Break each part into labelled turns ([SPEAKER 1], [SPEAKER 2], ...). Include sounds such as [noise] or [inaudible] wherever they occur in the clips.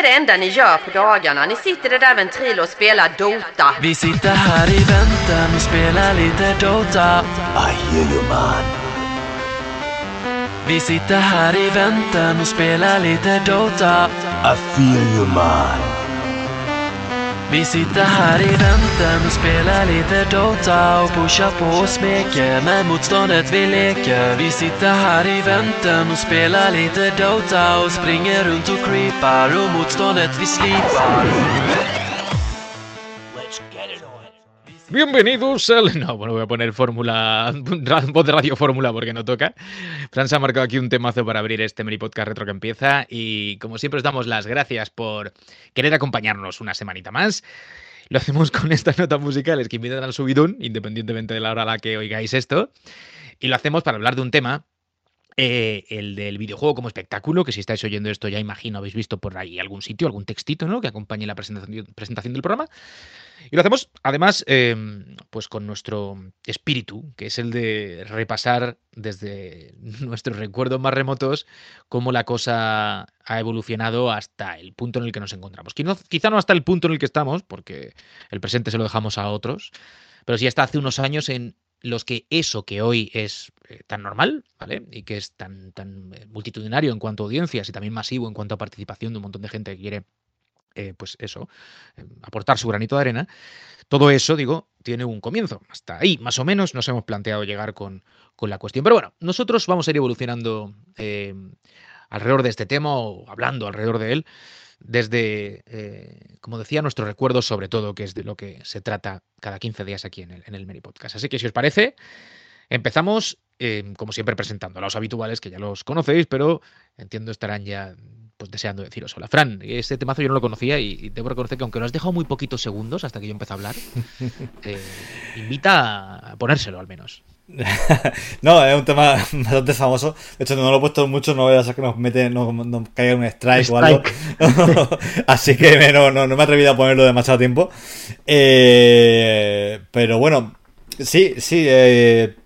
[SPEAKER 1] är det enda ni gör på dagarna? Ni sitter där ventrilo och spelar Dota.
[SPEAKER 2] Vi sitter här i väntan och spelar lite Dota.
[SPEAKER 3] I hear you man.
[SPEAKER 2] Vi sitter här i väntan och spelar lite Dota.
[SPEAKER 3] I feel you man.
[SPEAKER 2] Vi sitter här i väntan och spelar lite Dota och pushar på och smeker med motståndet vi leker. Vi sitter här i väntan och spelar lite Dota och springer runt och creepar och motståndet vi slipar.
[SPEAKER 4] Bienvenidos al... [laughs] No, bueno, voy a poner fórmula, [laughs] voz de radio fórmula porque no toca. Fran se ha marcado aquí un temazo para abrir este mini podcast retro que empieza y como siempre os damos las gracias por querer acompañarnos una semanita más. Lo hacemos con [laughs] estas notas musicales que invitan al subidón, independientemente de la hora a la que oigáis esto. Y lo hacemos para hablar de un tema eh, el del videojuego como espectáculo, que si estáis oyendo esto ya imagino habéis visto por ahí algún sitio, algún textito, ¿no? Que acompañe la presentación, presentación del programa. Y lo hacemos además eh, pues con nuestro espíritu, que es el de repasar desde [laughs] nuestros recuerdos más remotos cómo la cosa ha evolucionado hasta el punto en el que nos encontramos. Quizá no hasta el punto en el que estamos, porque el presente se lo dejamos a otros, pero sí hasta hace unos años en los que eso que hoy es eh, tan normal, ¿vale? Y que es tan, tan eh, multitudinario en cuanto a audiencias y también masivo en cuanto a participación de un montón de gente que quiere, eh, pues eso, aportar su granito de arena. Todo eso, digo, tiene un comienzo. Hasta ahí, más o menos, nos hemos planteado llegar con, con la cuestión. Pero bueno, nosotros vamos a ir evolucionando alrededor de este tema o hablando alrededor de él desde, eh, como decía, nuestros recuerdos sobre todo, que es de lo que se trata cada 15 días aquí en el, en el Podcast. Así que si os parece, empezamos, eh, como siempre, presentando a los habituales, que ya los conocéis, pero entiendo estarán ya pues deseando deciros hola. Fran, este temazo yo no lo conocía y, debo reconocer que aunque lo has dejado muy poquitos segundos hasta que yo empecé a hablar, [laughs] eh, invita a ponérselo al menos. [laughs]
[SPEAKER 5] no, es un tema [laughs] bastante famoso. De hecho, no lo he puesto mucho, no voy a hacer que nos, mete, nos, caiga un strike, o algo. Así que no, no, me he atrevido a ponerlo demasiado tiempo. Eh, pero bueno, sí, sí. Eh,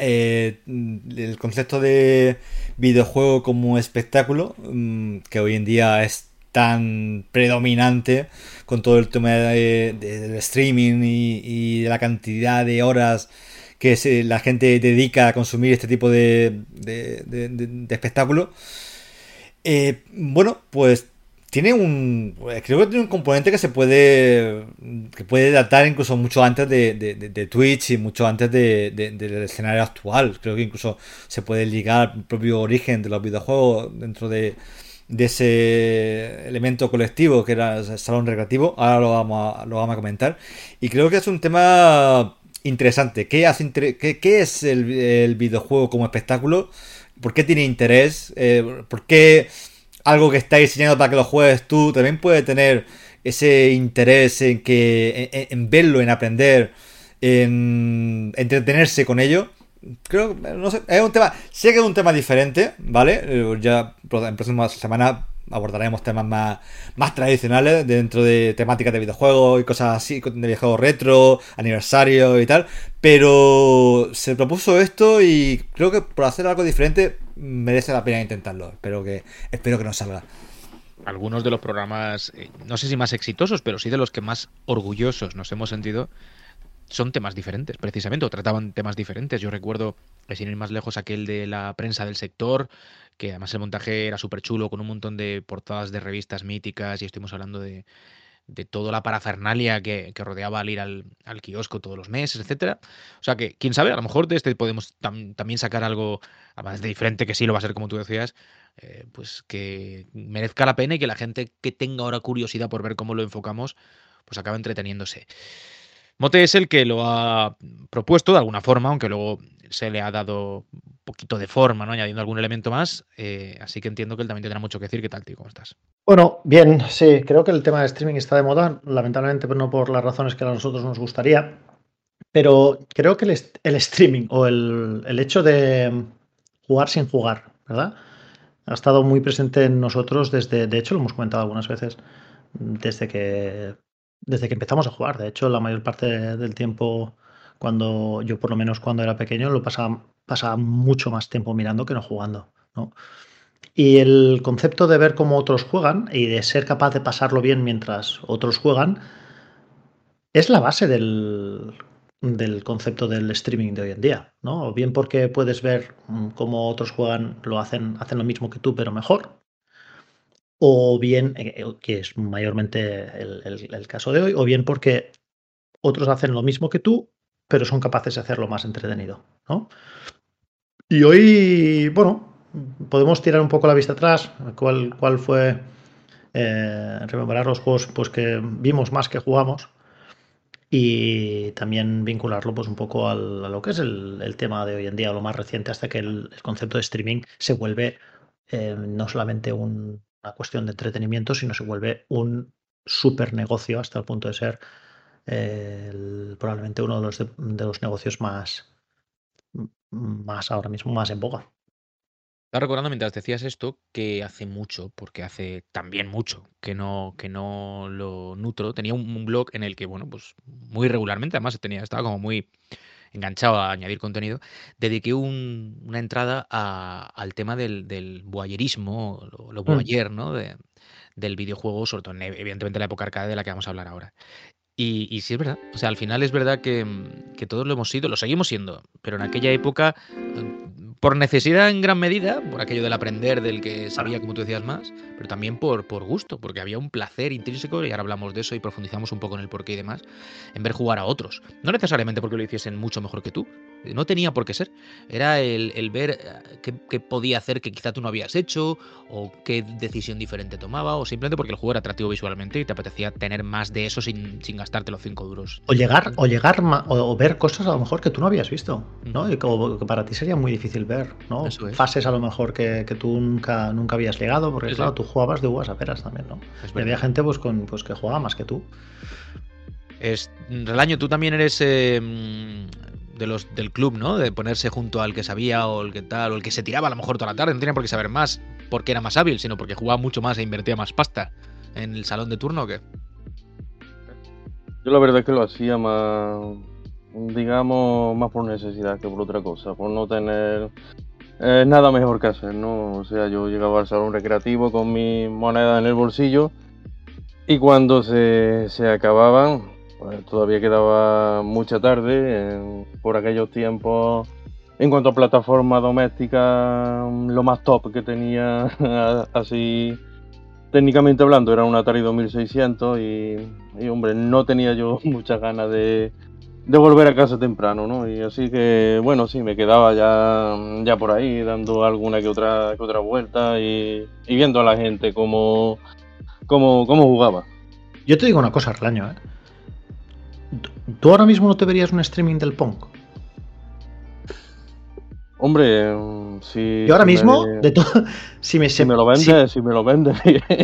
[SPEAKER 5] eh, el concepto de videojuego como espectáculo, mm, que hoy en día es tan predominante con todo el tema del streaming y de la cantidad de horas que la gente dedica a consumir este tipo de, de, espectáculo. Eh, bueno, pues tiene un. Creo que tiene un componente que se puede. que puede datar incluso mucho antes de, Twitch y mucho antes del escenario actual. Creo que incluso se puede ligar al propio origen de los videojuegos dentro de, ese elemento colectivo que era el salón recreativo. Ahora lo vamos a, lo vamos a comentar. Y creo que es un tema interesante. ¿Qué, hace qué, es el, videojuego como espectáculo? ¿Por qué tiene interés? Eh, ¿Por qué algo que está diseñado para que lo juegues tú también puede tener ese interés en, que, en, verlo, en aprender, en entretenerse con ello? Creo, no sé, es un tema, sé que es un tema diferente, ¿vale? Eh, ya en próxima semana abordaremos temas más, más tradicionales dentro de temáticas de videojuegos y cosas así, de videojuegos retro, aniversario y tal. Pero se propuso esto y creo que por hacer algo diferente merece la pena intentarlo. Espero que, espero que nos salga.
[SPEAKER 4] Algunos de los programas, eh, no sé si más exitosos, pero sí de los que más orgullosos nos hemos sentido son temas diferentes, precisamente, o trataban temas diferentes. Yo recuerdo, sin ir más lejos, aquel de la prensa del sector, que además el montaje era súper chulo, con un montón de portadas de revistas míticas, y estuvimos hablando de, de toda la parafernalia que, rodeaba al ir al, kiosco todos los meses, etcétera. O sea que, quién sabe, a lo mejor de este podemos también sacar algo, además de diferente, que sí lo va a ser como tú decías, eh, pues que merezca la pena y que la gente que tenga ahora curiosidad por ver cómo lo enfocamos, pues acaba entreteniéndose. Mote es el que lo ha propuesto de alguna forma, aunque luego se le ha dado un poquito de forma, ¿no? añadiendo algún elemento más. Eh, así que entiendo que él también tendrá mucho que decir. ¿Qué tal, tío? ¿Cómo estás?
[SPEAKER 6] Bueno, bien, sí, creo que el tema de streaming está de moda, lamentablemente pues no por las razones que a nosotros nos gustaría, pero creo que el, streaming o el, el hecho de jugar sin jugar, ¿verdad? Ha estado muy presente en nosotros desde, de hecho lo hemos comentado algunas veces, desde que desde que empezamos a jugar. De hecho, la mayor parte del tiempo, cuando yo por lo menos cuando era pequeño, lo pasaba, pasaba mucho más tiempo mirando que no jugando. ¿no? Y el concepto de ver cómo otros juegan y de ser capaz de pasarlo bien mientras otros juegan es la base del, del concepto del streaming de hoy en día, ¿no? O bien porque puedes ver mm, cómo otros juegan, lo hacen, hacen lo mismo que tú, pero mejor. O bien, eh, eh, que es mayormente el, el caso de hoy, o bien porque otros hacen lo mismo que tú, pero son capaces de hacerlo más entretenido, ¿no? Y hoy, bueno, podemos tirar un poco la vista atrás, cuál, cuál fue eh, los juegos pues, que vimos más que jugamos y también vincularlo pues un poco al, a lo que es el, tema de hoy en día, lo más reciente, hasta que el, concepto de streaming se vuelve eh, no solamente un, una cuestión de entretenimiento, sino se vuelve un super negocio hasta el punto de ser el, probablemente uno de los, de, de los negocios más, más ahora mismo, más en boga.
[SPEAKER 4] Estaba recordando mientras decías esto que hace mucho, porque hace también mucho que no, que no lo nutro. Tenía un, un blog en el que, bueno, pues muy regularmente, además tenía, estaba como muy enganchado a añadir contenido, dediqué un, una entrada a, al tema del, del lo, lo voyer, ¿no? De, del videojuego, sobre todo, en, evidentemente, la época arcade de la que vamos a hablar ahora. Y, y, sí es verdad, o sea, al final es verdad que, que todos lo hemos sido, lo seguimos siendo, pero en aquella época por necesidad en gran medida, por aquello del aprender, del que sabía, como tú decías, más, pero también por, por gusto, porque había un placer intrínseco, y ahora hablamos de eso y profundizamos un poco en el porqué y demás, en ver jugar a otros. No necesariamente porque lo hiciesen mucho mejor que tú, no tenía por qué ser. Era el, el ver eh, qué, qué, podía hacer que quizá tú no habías hecho, o qué decisión diferente tomaba, o simplemente porque el juego era atractivo visualmente y te apetecía tener más de eso sin, sin gastarte los 5 duros.
[SPEAKER 6] O llegar, o llegar o, ver cosas a lo mejor que tú no habías visto, ¿no? Y que para ti sería muy difícil ver, ¿no? Es. Fases a lo mejor que, que, tú nunca, nunca habías llegado, porque claro, tú jugabas de uvas a peras también, ¿no? y había gente pues, con, pues que jugaba más que tú.
[SPEAKER 4] Es, Relaño, tú también eres eh, de los del club, ¿no? De ponerse junto al que sabía o el que tal, o el que se tiraba a lo mejor toda la tarde, no tenía por qué saber más porque era más hábil, sino porque jugaba mucho más e invertía más pasta en el salón de turno o qué.
[SPEAKER 7] Yo la verdad es que lo hacía más, digamos, más por necesidad que por otra cosa, por no tener eh, nada mejor que hacer, ¿no? O sea, yo llegaba al salón recreativo con mi moneda en el bolsillo y cuando se, se acababan, pues todavía quedaba mucha tarde, por aquellos tiempos, en cuanto a plataforma doméstica, lo más top que tenía, [laughs] así técnicamente hablando, era un Atari 2600 y, y hombre, no tenía yo [laughs] muchas ganas de, volver a casa temprano, ¿no? Y así que, bueno, sí, me quedaba ya, ya por ahí, dando alguna que otra, que otra vuelta y, y viendo a la gente cómo, cómo, cómo jugaba.
[SPEAKER 6] Yo te digo una cosa, Arlaño, ¿eh? ¿Tú ahora mismo no te verías un streaming del Pong?
[SPEAKER 7] Hombre, si.
[SPEAKER 6] Yo ahora si mismo, me, de todo. [laughs] Si me,
[SPEAKER 7] si me lo vende, si, si me lo vende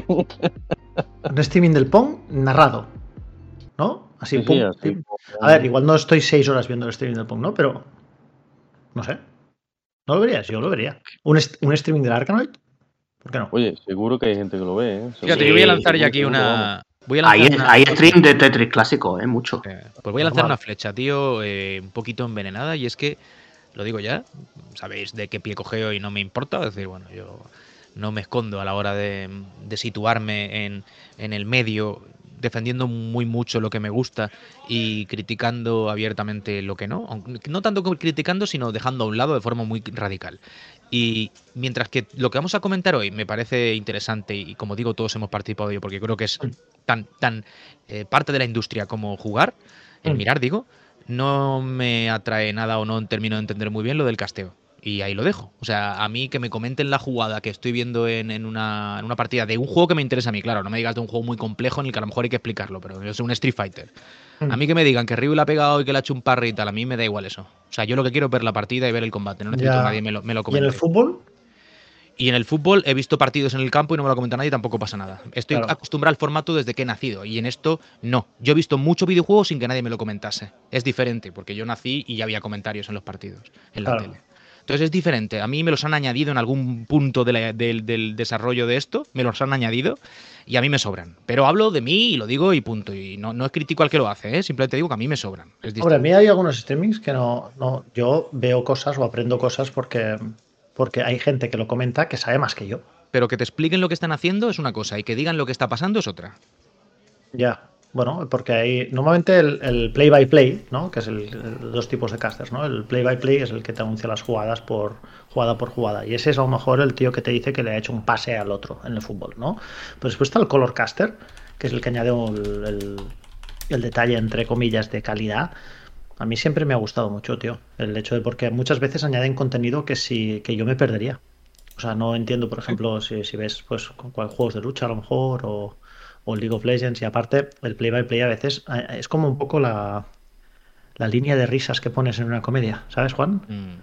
[SPEAKER 6] un streaming del Pong narrado. ¿No? Así, sí, pum, así, A ver, igual no estoy seis horas viendo el streaming del Pong, ¿no? Pero. No sé. ¿No lo verías? Yo lo vería. ¿Un, un streaming del Arkanoid? ¿Por qué no?
[SPEAKER 7] Oye, seguro que hay gente que lo ve, ¿eh?
[SPEAKER 4] Fíjate, yo voy a lanzar ya aquí una. Voy
[SPEAKER 8] a hay, una... hay, stream de Tetris clásico, ¿eh? Mucho.
[SPEAKER 4] Eh, pues voy a lanzar una flecha, tío, eh, un poquito envenenada, y es que, lo digo ya, sabéis de qué pie cogeo y no me importa, es decir, bueno, yo no me escondo a la hora de, de situarme en, en el medio defendiendo muy mucho lo que me gusta y criticando abiertamente lo que no. No tanto criticando, sino dejando a un lado de forma muy radical. Y mientras que lo que vamos a comentar hoy me parece interesante y como digo, todos hemos participado de ello porque creo que es tan, tan eh, parte de la industria como jugar, el mirar, digo, no me atrae nada o no termino de entender muy bien lo del casteo y ahí lo dejo. O sea, a mí que me comenten la jugada que estoy viendo en, en, una, en, una, partida de un juego que me interesa a mí, claro, no me digas de un juego muy complejo en el que a lo mejor hay que explicarlo, pero yo soy un Street Fighter. Mm. A mí que me digan que Ryu le ha pegado y que le ha hecho un parry y tal, a mí me da igual eso. O sea, yo lo que quiero es ver la partida y ver el combate, no necesito ya. que nadie me lo, me lo comente.
[SPEAKER 6] ¿Y en el fútbol?
[SPEAKER 4] Y en el fútbol he visto partidos en el campo y no me lo comenta nadie y tampoco pasa nada. Estoy claro. acostumbrado al formato desde que he nacido y en esto no. Yo he visto muchos videojuegos sin que nadie me lo comentase. Es diferente porque yo nací y ya había comentarios en los partidos, en la claro. tele. Entonces es diferente. A mí me los han añadido en algún punto de la, de, del desarrollo de esto, me los han añadido y a mí me sobran. Pero hablo de mí y lo digo y punto. Y no, no es crítico al que lo hace, ¿eh? simplemente digo que a mí me sobran.
[SPEAKER 6] Hombre, a mí hay algunos streamings que no, no. Yo veo cosas o aprendo cosas porque porque hay gente que lo comenta que sabe más que yo.
[SPEAKER 4] Pero que te expliquen lo que están haciendo es una cosa y que digan lo que está pasando es otra.
[SPEAKER 6] Ya, bueno, porque hay normalmente el, play by play, ¿no? Que es el, el- dos tipos de casters, ¿no? El play by play es el que te anuncia las jugadas por jugada por jugada y ese es a lo mejor el tío que te dice que le ha hecho un pase al otro en el fútbol, ¿no? Pero después está el color caster, que es el que añade el, el- el detalle entre comillas de calidad. A mí siempre me ha gustado mucho, tío, el hecho de porque muchas veces añaden contenido que sí que yo me perdería. O sea, no entiendo, por ejemplo, si, si ves pues con cuál- juegos de lucha a lo mejor o, o League of Legends y aparte el play by play a veces eh, es como un poco la, la línea de risas que pones en una comedia, ¿sabes, Juan?
[SPEAKER 4] Mm.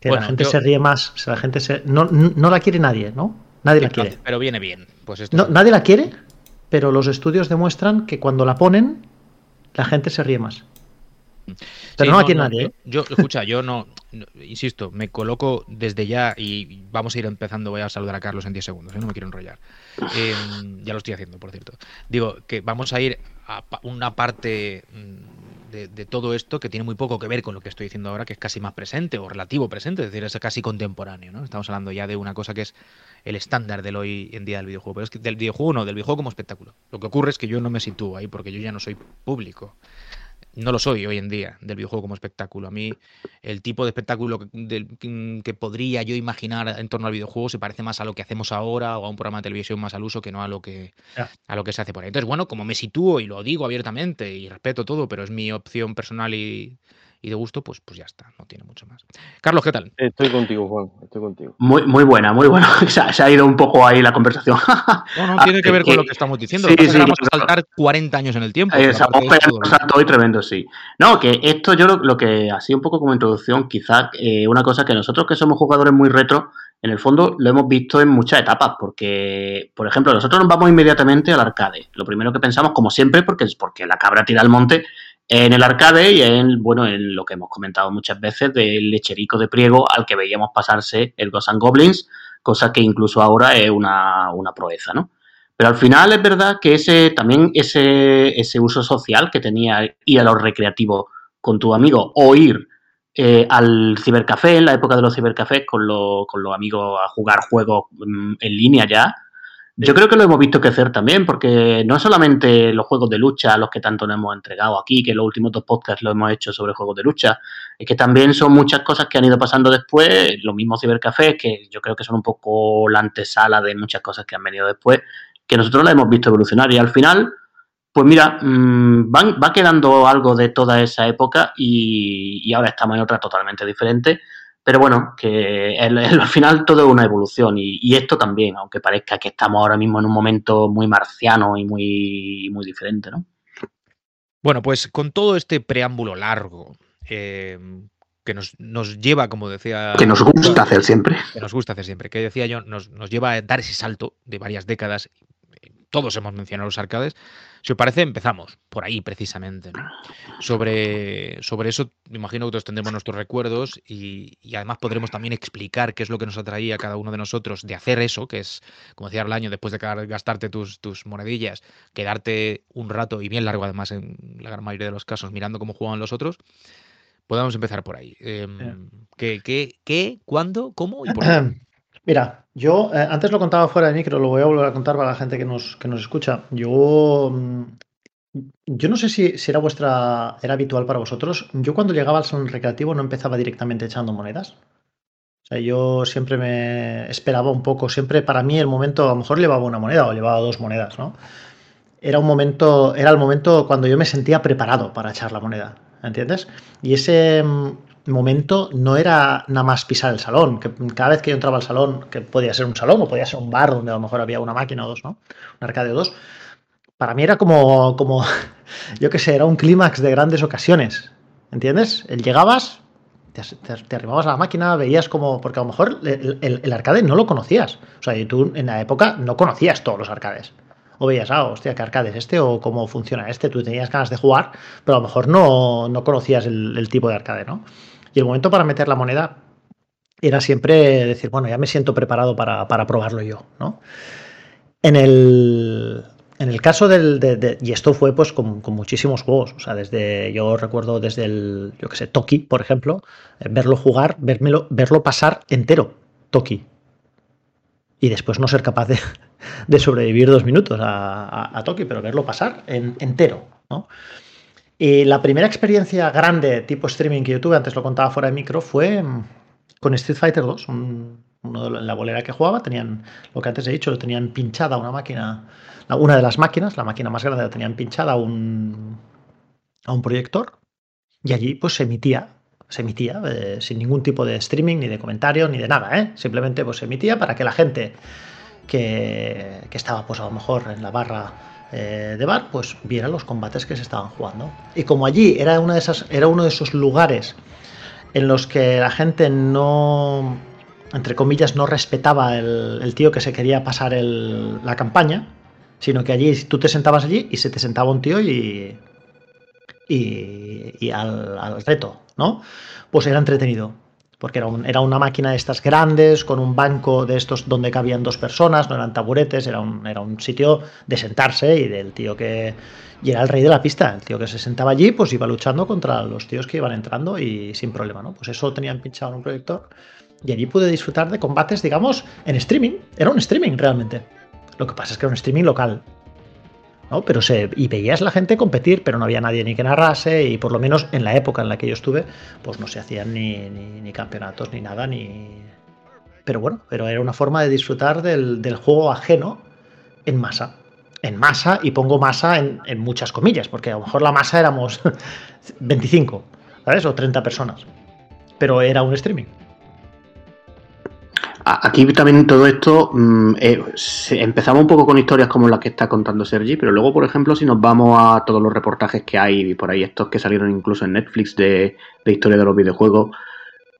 [SPEAKER 6] Que
[SPEAKER 4] Bueno,
[SPEAKER 6] la gente
[SPEAKER 4] yo-
[SPEAKER 6] se ríe más, o sea, la gente se no, no la quiere nadie, ¿no? Nadie la quiere.
[SPEAKER 4] Pero viene bien. Pues esto
[SPEAKER 6] No,
[SPEAKER 4] es-
[SPEAKER 6] nadie la quiere, pero los estudios demuestran que cuando la ponen la gente se ríe más. Pero
[SPEAKER 4] Sí,
[SPEAKER 6] no, quiere nadie,
[SPEAKER 4] yo-
[SPEAKER 6] ¿eh?
[SPEAKER 4] Yo, escucha, yo no, no- insisto, me coloco desde ya y vamos a ir empezando. Voy a saludar a Carlos en 10 segundos, ¿eh? no me quiero enrollar. Eh, ya lo estoy haciendo, por cierto. Digo que vamos a ir a una parte mm, de, de todo esto que tiene muy poco que ver con lo que estoy diciendo ahora, que es casi más presente o relativo presente, es decir, es casi contemporáneo. ¿no? Estamos hablando ya de una cosa que es el estándar del hoy en día del videojuego. Pero es que del videojuego no, del videojuego como espectáculo. Lo que ocurre es que yo no me sitúo ahí porque yo ya no soy público no lo soy hoy en día del videojuego como espectáculo. A mí el tipo de espectáculo que, podría yo imaginar en torno al videojuego se parece más a lo que hacemos ahora o a un programa de televisión más al uso que no a lo que a lo que se hace por ahí. Entonces, bueno, como me sitúo y lo digo abiertamente y respeto todo, pero es mi opción personal y, y de gusto, pues, pues ya está, no tiene mucho más. Carlos, ¿qué tal?
[SPEAKER 7] Estoy contigo, Juan, estoy contigo.
[SPEAKER 8] Muy, muy buena, muy buena. [laughs] Se ha, se ha ido un poco ahí la conversación.
[SPEAKER 4] No, no
[SPEAKER 8] Ah,
[SPEAKER 4] tiene que [laughs] ver con lo que estamos diciendo.
[SPEAKER 8] sí,
[SPEAKER 4] que vamos a saltar 40 años en el tiempo.
[SPEAKER 8] Eh, estamos pegando un salto hoy tremendo, sí. No, que esto yo lo, lo que así un poco como introducción, quizás eh, una cosa que nosotros que somos jugadores muy retro, en el fondo lo hemos visto en muchas etapas, porque, por ejemplo, nosotros nos vamos inmediatamente al arcade. Lo primero que pensamos, como siempre, porque es porque la cabra tira al monte, en el arcade y en, bueno, en lo que hemos comentado muchas veces del lecherico de priego al que veíamos pasarse el Ghosts Goblins, cosa que incluso ahora es una, una proeza, ¿no? Pero al final es verdad que ese también ese, ese uso social que tenía ir a los recreativos con tu amigo o ir eh, al cibercafé en la época de los cibercafés con, los- con los amigos a jugar juegos mm, en línea ya. Yo creo que lo hemos visto crecer también, porque no solamente los juegos de lucha, los que tanto nos hemos entregado aquí, que los últimos dos podcasts lo hemos hecho sobre juegos de lucha, es que también son muchas cosas que han ido pasando después, los mismos cibercafés, que yo creo que son un poco la antesala de muchas cosas que han venido después, que nosotros la hemos visto evolucionar y al final, pues mira, mm, van- va quedando algo de toda esa época y, y ahora estamos en otra totalmente diferente. Pero bueno, que el- el- al final todo es una evolución y, y esto también, aunque parezca que estamos ahora mismo en un momento muy marciano y muy, muy diferente, ¿no?
[SPEAKER 4] Bueno, pues con todo este preámbulo largo eh, que nos, nos lleva, como decía...
[SPEAKER 8] Que nos gusta hacer siempre.
[SPEAKER 4] que nos gusta hacer siempre, que decía yo, nos, nos lleva a dar ese salto de varias décadas. Todos hemos mencionado los arcades. Si os parece, empezamos por ahí precisamente. ¿no? Sobre, sobre eso, me imagino que todos tendremos nuestros recuerdos y, y además podremos también explicar qué es lo que nos atraía a cada uno de nosotros de hacer eso, que es, como decía Arlaño, después de gastarte tus, tus monedillas, quedarte un rato y bien largo además en la gran mayoría de los casos mirando cómo juegan los otros. Podemos empezar por ahí. Em, ¿qué, qué, qué, cuándo, cómo y por qué? [clears throat]
[SPEAKER 6] Mira, yo eh, antes lo contaba fuera de micro, lo voy a volver a contar para la gente que nos, que nos escucha. Yo, mm, yo no sé si, si era vuestra, era habitual para vosotros. Yo cuando llegaba al salón recreativo no empezaba directamente echando monedas. O sea, yo siempre me esperaba un poco, siempre para mí el momento, a lo mejor llevaba una moneda o llevaba dos monedas, ¿no? Era un momento, era el momento cuando yo me sentía preparado para echar la moneda, ¿entiendes? Y ese mm, momento no era nada más pisar el salón, que cada vez que yo entraba al salón, que podía ser un salón o podía ser un bar donde a lo mejor había una máquina o dos, ¿no? Un arcade o dos, para mí era como, como [laughs] yo qué sé, era un clímax de grandes ocasiones, ¿entiendes? El llegabas, te, te, te arrimabas a la máquina, veías como, porque a lo mejor el, arcade no lo conocías, o sea, tú en la época no conocías todos los arcades. O veías, ah, hostia, ¿qué arcade es este? O cómo funciona este. Tú tenías ganas de jugar, pero a lo mejor no, no conocías el, el tipo de arcade, ¿no? Y el momento para meter la moneda era siempre decir, bueno, ya me siento preparado para, para probarlo yo, ¿no? En el, en el caso del. de- y esto fue pues con, con muchísimos juegos. O sea, desde. Yo recuerdo desde el. Yo qué sé, Toki, por ejemplo. eh, verlo jugar, verlo pasar entero. Toki. Y después no ser capaz de, [laughs] sobrevivir dos minutos a, Toki, pero verlo pasar en, entero. ¿no? Y la primera experiencia grande tipo streaming que yo tuve, antes lo contaba fuera de micro, fue mm, con Street Fighter 2. Un, la bolera que jugaba, tenían, lo que antes he dicho, tenían pinchada una máquina, una de las máquinas, la máquina más grande, la tenían pinchada a un, a un proyector y allí pues se emitía, se emitía eh, sin ningún tipo de streaming, ni de comentario, ni de nada, ¿eh? simplemente pues se emitía para que la gente que, que estaba pues a lo mejor en la barra eh, de bar, pues viera los combates que se estaban jugando. Y como allí era, una de esas, era uno de esos lugares en los que la gente no entre comillas, no respetaba el, tío que se quería pasar la campaña, sino que allí tú te sentabas allí y se te sentaba un tío y, y, al, reto, ¿no? Pues era entretenido, porque era, era, una máquina de estas grandes, con un banco de estos donde cabían dos personas, no eran taburetes, era un, era un sitio de sentarse y del tío que... Era el rey de la pista, el tío que se sentaba allí, pues iba luchando contra los tíos que iban entrando y sin problema, ¿no? Pues eso tenían pinchado en un proyector y allí pude disfrutar de combates, digamos, en streaming. Era un streaming realmente. Lo que pasa es que era un streaming local. ¿No? Pero se, y veías la gente competir, pero no había nadie ni que narrase, y por lo menos en la época en la que yo estuve, pues no se hacían ni, ni, campeonatos ni nada, ni. Pero bueno, pero era una forma de disfrutar del, del juego ajeno en masa. En masa, y pongo masa en, en, muchas comillas, porque a lo mejor la masa éramos [laughs] 25, ¿sabes? O 30 personas. Pero era un streaming.
[SPEAKER 8] Aquí también todo esto mmm, eh, empezamos un poco con historias como las que está contando Sergi, pero luego, por ejemplo, si nos vamos a todos los reportajes que hay por ahí, estos que salieron incluso en Netflix de, de historia de los videojuegos,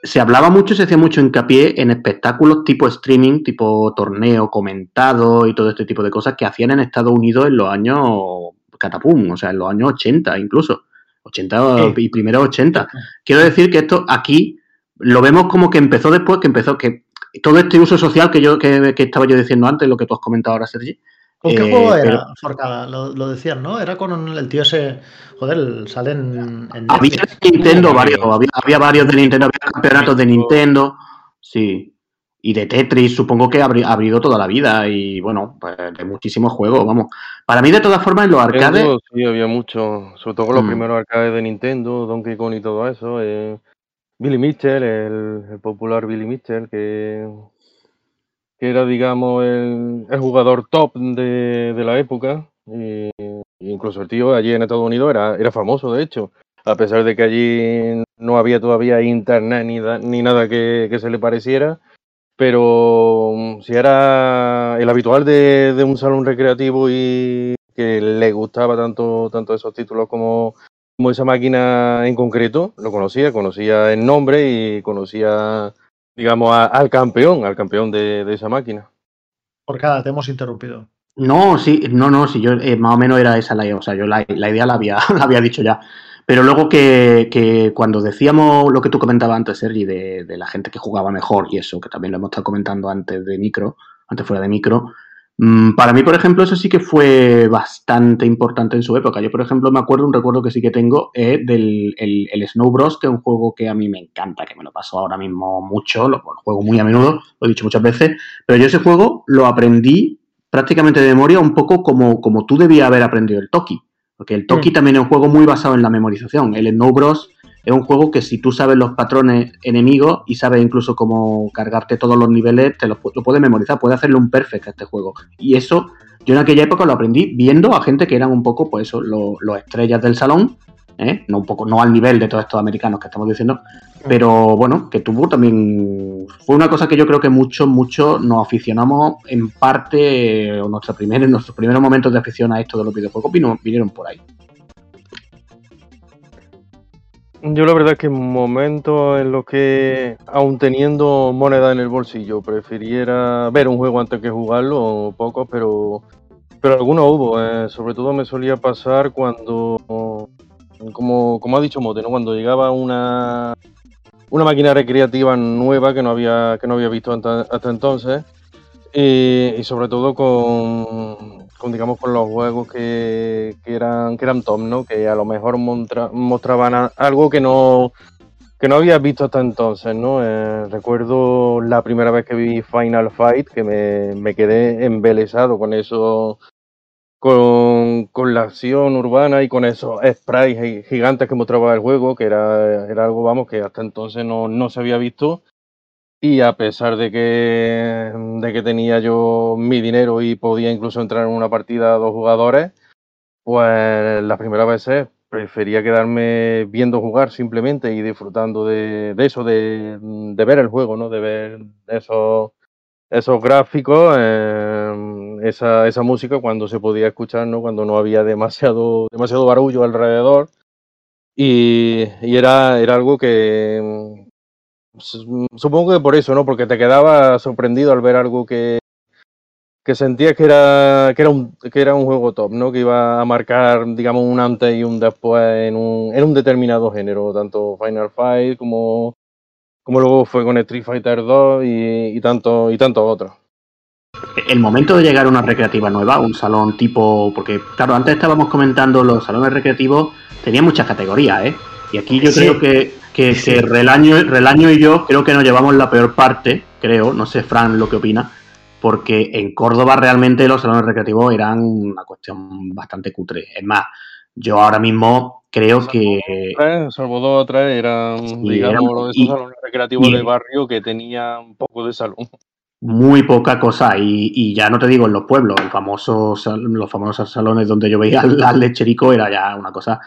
[SPEAKER 8] se hablaba mucho, se hacía mucho hincapié en espectáculos tipo streaming, tipo torneo comentado y todo este tipo de cosas que hacían en Estados Unidos en los años catapum, o sea, en los años 80 incluso, 80 sí. y primero 80. Quiero decir que esto aquí lo vemos como que empezó después, que empezó, que todo este uso social que yo que, que, estaba yo diciendo antes, lo que tú has comentado ahora, Sergi.
[SPEAKER 6] ¿Con qué eh, juego era, pero... Forcada? Lo, lo, decían, ¿no? Era con el tío ese. Joder, salen en.
[SPEAKER 8] Había Nintendo, varios. Había, había, varios de Nintendo, había campeonatos de Nintendo. Sí. Y de Tetris, supongo que ha abrido toda la vida. Y bueno, pues de muchísimos juegos, vamos. Para mí, de todas formas, en los arcades.
[SPEAKER 7] Sí, había mucho. Sobre todo con los mm. primeros arcades de Nintendo, Donkey Kong y todo eso. Eh Billy Mitchell, el, popular Billy Mitchell, que, que era, digamos, el, el jugador top de, de, la época. Y, incluso el tío allí en Estados Unidos era, era famoso, de hecho. A pesar de que allí no había todavía internet ni, da, ni nada que, que, se le pareciera. Pero mm, si era el habitual de, de un salón recreativo y que le gustaba tanto, tanto esos títulos como como esa máquina en concreto, lo conocía, conocía el nombre y conocía, digamos, a, al campeón, al campeón de, de, esa máquina.
[SPEAKER 6] Por cada, te hemos interrumpido.
[SPEAKER 8] No, sí, no, no, sí, yo eh, más o menos era esa la idea, o sea, yo la, la idea la había, [laughs] la había dicho ya. Pero luego que, que, cuando decíamos lo que tú comentabas antes, Sergi, de, de, la gente que jugaba mejor y eso, que también lo hemos estado comentando antes de micro, antes fuera de micro, para mí, por ejemplo, eso sí que fue bastante importante en su época. Yo, por ejemplo, me acuerdo, un recuerdo que sí que tengo eh, del el, el Snow Bros, que es un juego que a mí me encanta, que me lo paso ahora mismo mucho, lo, lo, juego muy a menudo, lo he dicho muchas veces, pero yo ese juego lo aprendí prácticamente de memoria un poco como, como tú debías haber aprendido el Toki, porque el Toki mm. también es un juego muy basado en la memorización. El Snow Bros es un juego que si tú sabes los patrones enemigos y sabes incluso cómo cargarte todos los niveles, te lo, lo puedes memorizar, puedes hacerle un perfect a este juego. Y eso, yo en aquella época lo aprendí viendo a gente que eran un poco, pues eso, los lo estrellas del salón, ¿eh? no un poco, no al nivel de todos estos americanos que estamos diciendo, pero bueno, que tuvo también, fue una cosa que yo creo que muchos, muchos nos aficionamos en parte, o nuestra primera, en nuestros primeros momentos de afición a esto de los videojuegos vino, vinieron por ahí.
[SPEAKER 7] Yo la verdad que en momentos en los que, aún teniendo moneda en el bolsillo, prefiriera ver un juego antes que jugarlo, pocos, pero, pero algunos hubo. Eh. Sobre todo me solía pasar cuando, como, como ha dicho Mote, ¿no? cuando llegaba una, una máquina recreativa nueva que no había, que no había visto hasta, entonces. Y, sobre todo con, digamos con los juegos que, que, eran que eran top, ¿no? Que a lo mejor mostraban algo que no que no había visto hasta entonces, ¿no? Eh, recuerdo la primera vez que vi Final Fight, que me, me quedé embelesado con eso, con, con, la acción urbana y con esos sprites gigantes que mostraba el juego, que era, era algo, vamos, que hasta entonces no, no se había visto. Y a pesar de que, de que tenía yo mi dinero y podía incluso entrar en una partida a dos jugadores, pues las primeras veces prefería quedarme viendo jugar simplemente y disfrutando de, de eso, de, de, ver el juego, ¿no? De ver esos, esos gráficos, eh, esa, esa música cuando se podía escuchar, ¿no? Cuando no había demasiado, demasiado barullo alrededor. Y, y era, era algo que supongo que por eso, ¿no? Porque te quedaba sorprendido al ver algo que, que sentías que era, que, era un, que era un juego top, ¿no? Que iba a marcar, digamos, un antes y un después en un, en un determinado género, tanto Final Fight como, como luego fue con Street Fighter 2 y, y tanto, y tantos otros.
[SPEAKER 8] El momento de llegar a una recreativa nueva, un salón tipo. Porque, claro, antes estábamos comentando los salones recreativos, tenían muchas categorías, ¿eh? Y aquí yo sí. creo que, que, que Relaño, Relaño y yo creo que nos llevamos la peor parte, creo, no sé, Fran, lo que opina, porque en Córdoba realmente los salones recreativos eran una cuestión bastante cutre. Es más, yo ahora mismo creo que.
[SPEAKER 7] Tres, salvo dos o tres eran,
[SPEAKER 8] Sí,
[SPEAKER 7] digamos,
[SPEAKER 8] eran-
[SPEAKER 7] esos
[SPEAKER 8] y-
[SPEAKER 7] salones recreativos
[SPEAKER 8] y-
[SPEAKER 7] de barrio que tenían un poco de salón.
[SPEAKER 8] muy poca cosa y, y ya no te digo en los pueblos, el famoso, los famosos salones donde yo veía [laughs] al lecherico era ya una cosa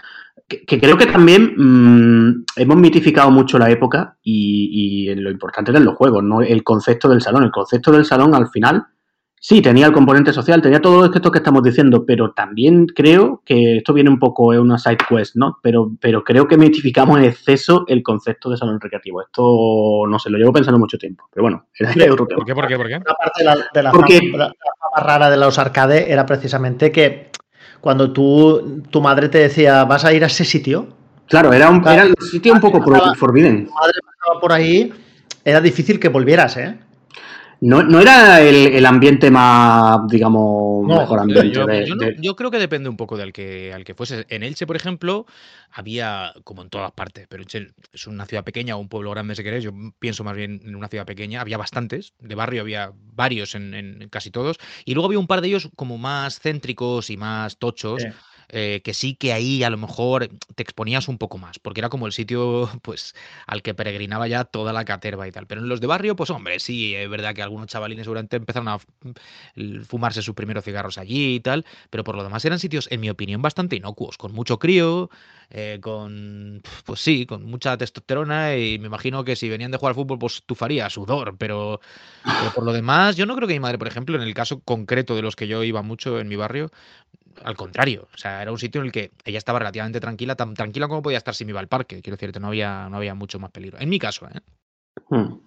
[SPEAKER 8] que, que creo que también mm, hemos mitificado mucho la época y, y lo importante eran los juegos, no el concepto del salón. El concepto del salón al final sí tenía el componente social, tenía todo esto que estamos diciendo, pero también creo que esto viene un poco es una side quest, ¿no? Pero, pero creo que mitificamos en exceso el concepto de salón recreativo. Esto no sé, lo llevo pensando mucho tiempo, pero bueno, era otro tema.
[SPEAKER 4] ¿Por qué? ¿Por qué? ¿Por qué?
[SPEAKER 6] Una parte de la, de la
[SPEAKER 8] Porque-
[SPEAKER 6] fama, de la- de la fama rara de los arcade era precisamente que cuando tú, tu madre te decía, vas a ir a ese sitio,
[SPEAKER 8] Claro, era un,
[SPEAKER 6] Claro.
[SPEAKER 8] era un sitio un poco pro- forbidden.
[SPEAKER 6] tu madre pasaba por ahí, era difícil que volvieras, ¿eh?
[SPEAKER 8] No, no era el, el ambiente más, digamos,
[SPEAKER 6] No,
[SPEAKER 8] mejor
[SPEAKER 4] Yo,
[SPEAKER 8] ambiente.
[SPEAKER 4] yo-
[SPEAKER 8] de-
[SPEAKER 4] yo no-
[SPEAKER 8] de-
[SPEAKER 4] yo creo que depende un poco del que, al que fuese. En Elche, por ejemplo, había, como en todas partes, pero Elche es una ciudad pequeña o un pueblo grande, si queréis. Yo pienso más bien en una ciudad pequeña. Había bastantes, de barrio había varios en, en casi todos. Y luego había un par de ellos como más céntricos y más tochos.
[SPEAKER 6] Sí.
[SPEAKER 4] Eh, que sí que ahí a lo mejor te exponías un poco más, porque era como el sitio [laughs] pues al que peregrinaba ya toda la caterva y tal. Pero en los de barrio, pues hombre, sí, es verdad que algunos chavalines seguramente empezaron a fumarse sus primeros cigarros allí y tal, pero por lo demás eran sitios, en mi opinión, bastante inocuos, con mucho crío, eh, con, pues sí, con mucha testosterona y me imagino que si venían de jugar al fútbol, pues tufaría sudor, pero, pero por lo demás, yo no creo que mi madre, por ejemplo, en el caso concreto de los que yo iba mucho en mi barrio, al contrario, o sea, era un sitio en el que ella estaba relativamente tranquila, tan tranquila como podía estar si me iba al parque, quiero decirte, no había, no había mucho más peligro. En mi caso, ¿eh?
[SPEAKER 8] Hmm.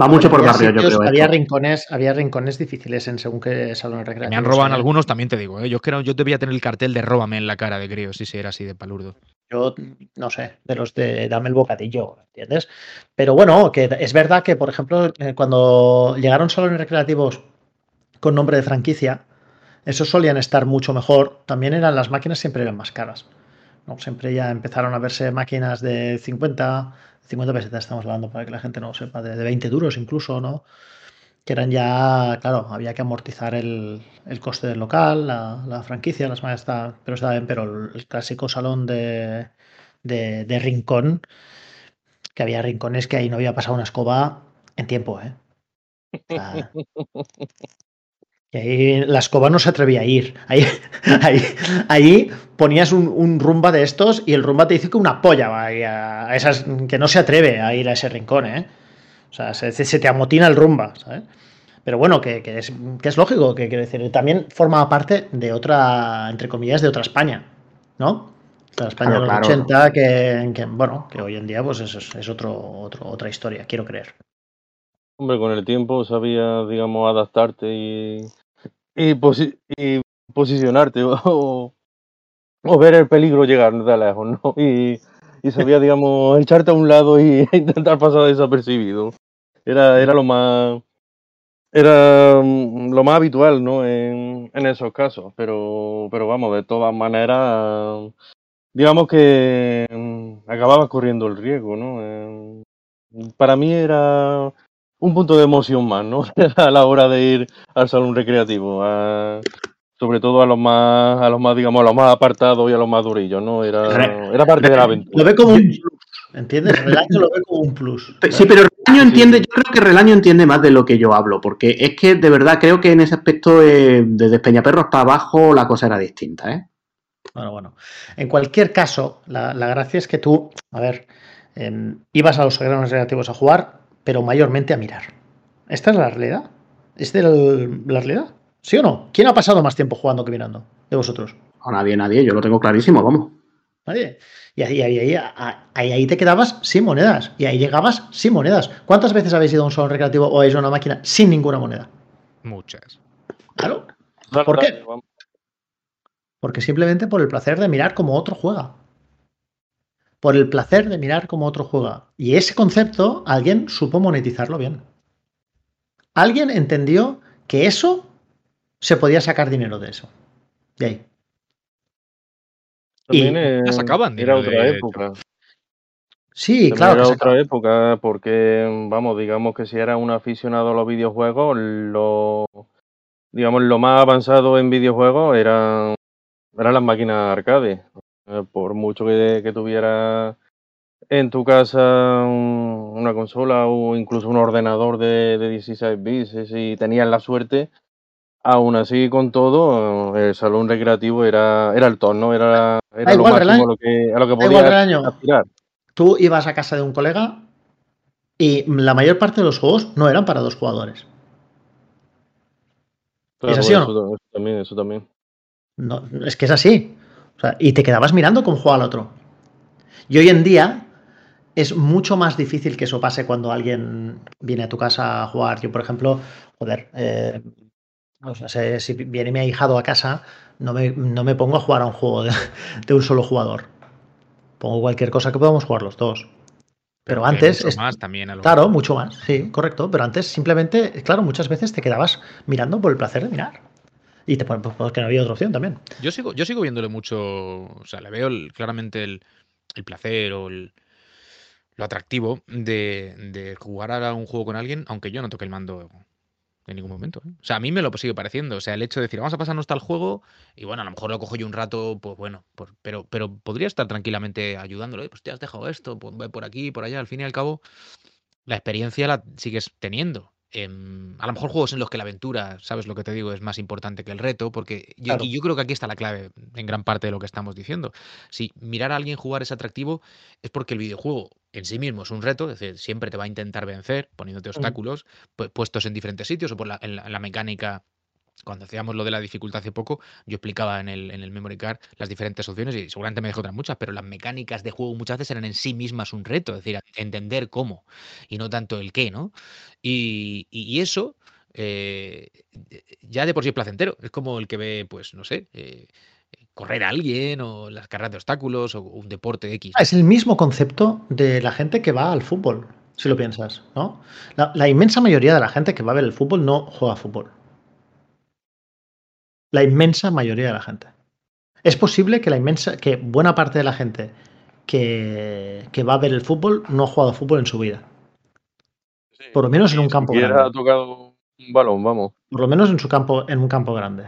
[SPEAKER 8] Va mucho por
[SPEAKER 6] Había
[SPEAKER 8] barrio, yo creo.
[SPEAKER 6] Había
[SPEAKER 8] esto.
[SPEAKER 6] rincones, había rincones difíciles en según qué salones
[SPEAKER 4] Que
[SPEAKER 6] recreativos.
[SPEAKER 4] me han robado en
[SPEAKER 6] ¿eh?
[SPEAKER 4] algunos, también te digo, ¿eh? Yo creo, yo debía tener el cartel de róbame en la cara de crío, sí, era así de palurdo.
[SPEAKER 6] Yo, no sé, de los de dame el bocadillo, ¿entiendes? Pero bueno, que es verdad que, por ejemplo, eh, cuando llegaron salones recreativos con nombre de franquicia, esos solían estar mucho mejor. También eran las máquinas, siempre eran más caras. ¿no? Siempre ya empezaron a verse máquinas de 50, 50 pesetas, estamos hablando para que la gente no lo sepa, de, de 20 duros incluso, ¿no? Que eran ya, claro, había que amortizar el, el coste del local, la, la franquicia, las estaban, pero estaba bien, pero el, clásico salón de, de, de rincón, que había rincones que ahí no había pasado una escoba en tiempo, ¿eh? O [laughs] y ahí la escoba no se atrevía a ir. Ahí, [laughs] ahí, ahí ponías un, un rumba de estos y el rumba te dice que una polla va a, a esas que no se atreve a ir a ese rincón, ¿eh? O sea, se, se te amotina el rumba, ¿sabes? Pero bueno, que, que es, que es lógico, que quiero decir, también formaba parte de otra, entre comillas, de otra España, ¿no? De la España
[SPEAKER 8] Claro,
[SPEAKER 6] de los
[SPEAKER 8] claro.
[SPEAKER 6] 80, que, que, bueno, que hoy en día pues es, es otro, otro, otra historia, quiero creer.
[SPEAKER 7] Hombre, con el tiempo sabías, digamos, adaptarte y, y, posi- y posicionarte o, o ver el peligro llegar de lejos, ¿no? Y, y sabías, [laughs] digamos, echarte a un lado y [laughs] intentar pasar desapercibido. Era, era lo más era mm, lo más habitual, ¿no? En, en esos casos. Pero, pero vamos, de todas maneras, digamos que mm, acababas corriendo el riesgo, ¿no? Eh, para mí era un punto de emoción más, ¿no? [laughs] a la hora de ir al salón recreativo, a- sobre todo a los más, a los más, digamos, a los más apartados y a los más durillos, ¿no? Era, era parte de la aventura.
[SPEAKER 6] Lo ve como un plus, ¿entiendes? Relaño lo ve como un plus.
[SPEAKER 8] Sí, pero Relaño entiende, yo creo que Relaño entiende más de lo que yo hablo, porque es que de verdad creo que en ese aspecto, eh, desde Peñaperros para abajo, la cosa era distinta, ¿eh?
[SPEAKER 6] Bueno, bueno. En cualquier caso, la, la gracia es que tú, a ver, em, ibas a los salones recreativos a jugar, pero mayormente a mirar. ¿Esta es la realidad? ¿Es de la realidad? ¿Sí o no? ¿Quién ha pasado más tiempo jugando que mirando? De vosotros.
[SPEAKER 8] No, nadie, nadie, yo lo tengo clarísimo, vamos.
[SPEAKER 6] Nadie. Y ahí, ahí, ahí, ahí, ahí te quedabas sin monedas. Y ahí llegabas sin monedas. ¿Cuántas veces habéis ido a un salón recreativo o habéis ido a una máquina sin ninguna moneda?
[SPEAKER 4] Muchas.
[SPEAKER 6] Claro. ¿Por qué? Porque simplemente por el placer de mirar como otro juega. Por el placer de mirar como otro juega. Y ese concepto alguien supo monetizarlo bien. Alguien entendió que eso se podía sacar dinero de eso. De ahí.
[SPEAKER 7] También
[SPEAKER 6] Y
[SPEAKER 7] eh,
[SPEAKER 4] ya sacaban
[SPEAKER 7] era
[SPEAKER 4] dinero
[SPEAKER 7] otra
[SPEAKER 4] de-
[SPEAKER 7] época.
[SPEAKER 6] Sí,
[SPEAKER 7] También
[SPEAKER 6] claro.
[SPEAKER 7] era otra época porque, vamos, digamos que si era un aficionado a los videojuegos, lo, digamos, lo más avanzado en videojuegos eran, eran las máquinas arcade. Eh, Por mucho que, que tuviera en tu casa un- una consola o incluso un ordenador de, de 16 bits, si tenías la suerte, aún así con todo, el salón recreativo era, era el top, ¿no? Era, era lo
[SPEAKER 6] igual,
[SPEAKER 7] máximo lo que, a lo que podías aspirar.
[SPEAKER 6] Tú ibas a casa de un colega y la mayor parte de los juegos no eran para dos jugadores.
[SPEAKER 7] Claro,
[SPEAKER 6] así o no?
[SPEAKER 7] eso, eso también, eso también.
[SPEAKER 6] No, es que es así. O sea, y te quedabas mirando cómo juega el otro. Y hoy en día es mucho más difícil que eso pase cuando alguien viene a tu casa a jugar. Yo, por ejemplo, joder, eh, o sea, si viene mi ahijado a casa, no me, no me pongo a jugar a un juego de, [laughs] de un solo jugador. Pongo cualquier cosa que podamos jugar los dos. Pero antes,
[SPEAKER 4] mucho
[SPEAKER 6] es-
[SPEAKER 4] más también a lo
[SPEAKER 6] claro, mucho más, sí, correcto. Pero antes simplemente, claro, muchas veces te quedabas mirando por el placer de mirar. Y te ponen, pues, porque no había otra opción también.
[SPEAKER 4] Yo sigo, yo sigo viéndole mucho, o sea, le veo el- claramente el, el placer o el- lo atractivo de, de jugar a un juego con alguien, aunque yo no toque el mando en ningún momento. ¿eh? O sea, a mí me lo sigue pareciendo. O sea, el hecho de decir, vamos a pasarnos tal juego y bueno, a lo mejor lo cojo yo un rato, pues bueno, pero, pero podría estar tranquilamente ayudándolo. "Eh, Pues te has dejado esto, pues ve por aquí, por allá. Al fin y al cabo, la experiencia la sigues teniendo. Em, a lo mejor juegos en los que la aventura, sabes lo que te digo, es más importante que el reto, porque yo,
[SPEAKER 6] Claro.
[SPEAKER 4] y yo creo que aquí está la clave en gran parte de lo que estamos diciendo. Si mirar a alguien jugar es atractivo, es porque el videojuego en sí mismo es un reto, es decir, siempre te va a intentar vencer poniéndote obstáculos pu- puestos en diferentes sitios o por la, en la, en la mecánica. Cuando hacíamos lo de la dificultad hace poco, yo explicaba en el, en el memory card las diferentes opciones y seguramente me dejó otras muchas, pero las mecánicas de juego muchas veces eran en sí mismas un reto, es decir, entender cómo y no tanto el qué, ¿no? Y, y- eso eh, ya de por sí es placentero. Es como el que ve, pues, no sé, eh, correr a alguien o las carreras de obstáculos o un deporte X.
[SPEAKER 6] Es el mismo concepto de la gente que va al fútbol, si lo piensas, ¿no? La, la inmensa mayoría de la gente que va a ver el fútbol no juega a fútbol. La inmensa mayoría de la gente. Es posible que la inmensa, que buena parte de la gente que, que va a ver el fútbol no ha jugado fútbol en su vida. Por lo menos en un campo grande.
[SPEAKER 7] ha tocado un balón, vamos.
[SPEAKER 6] Por lo menos en su campo, en un campo grande.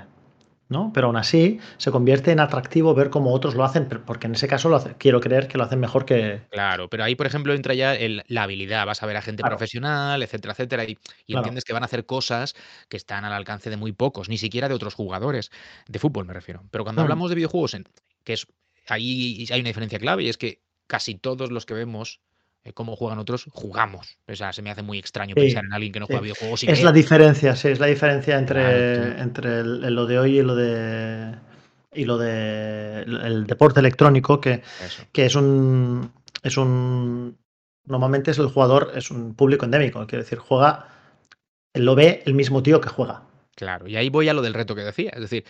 [SPEAKER 6] ¿No? Pero aún así se convierte en atractivo ver cómo otros lo hacen, porque en ese caso lo hace- quiero creer que lo hacen mejor que.
[SPEAKER 4] Claro, pero ahí, por ejemplo, entra ya el- la habilidad. Vas a ver a gente
[SPEAKER 6] Claro.
[SPEAKER 4] profesional, etcétera, etcétera, y, y
[SPEAKER 6] Claro.
[SPEAKER 4] entiendes que van a hacer cosas que están al alcance de muy pocos, ni siquiera de otros jugadores, de fútbol me refiero. Pero cuando hablamos de videojuegos, en- que es ahí hay una diferencia clave y es que casi todos los que vemos cómo juegan otros, jugamos. O sea, se me hace muy extraño
[SPEAKER 6] Sí,
[SPEAKER 4] pensar en alguien que no
[SPEAKER 6] sí.
[SPEAKER 4] juega videojuegos y
[SPEAKER 6] Es
[SPEAKER 4] que-
[SPEAKER 6] la diferencia, sí, es la diferencia entre,
[SPEAKER 4] Claro,
[SPEAKER 6] entre el- el- lo de hoy y lo de. y lo de. el deporte electrónico, que, que es un. es un. Normalmente es el jugador, es un público endémico, quiero decir, juega. Lo ve el mismo tío que juega.
[SPEAKER 4] Claro, y ahí voy a lo del reto que decía, es decir,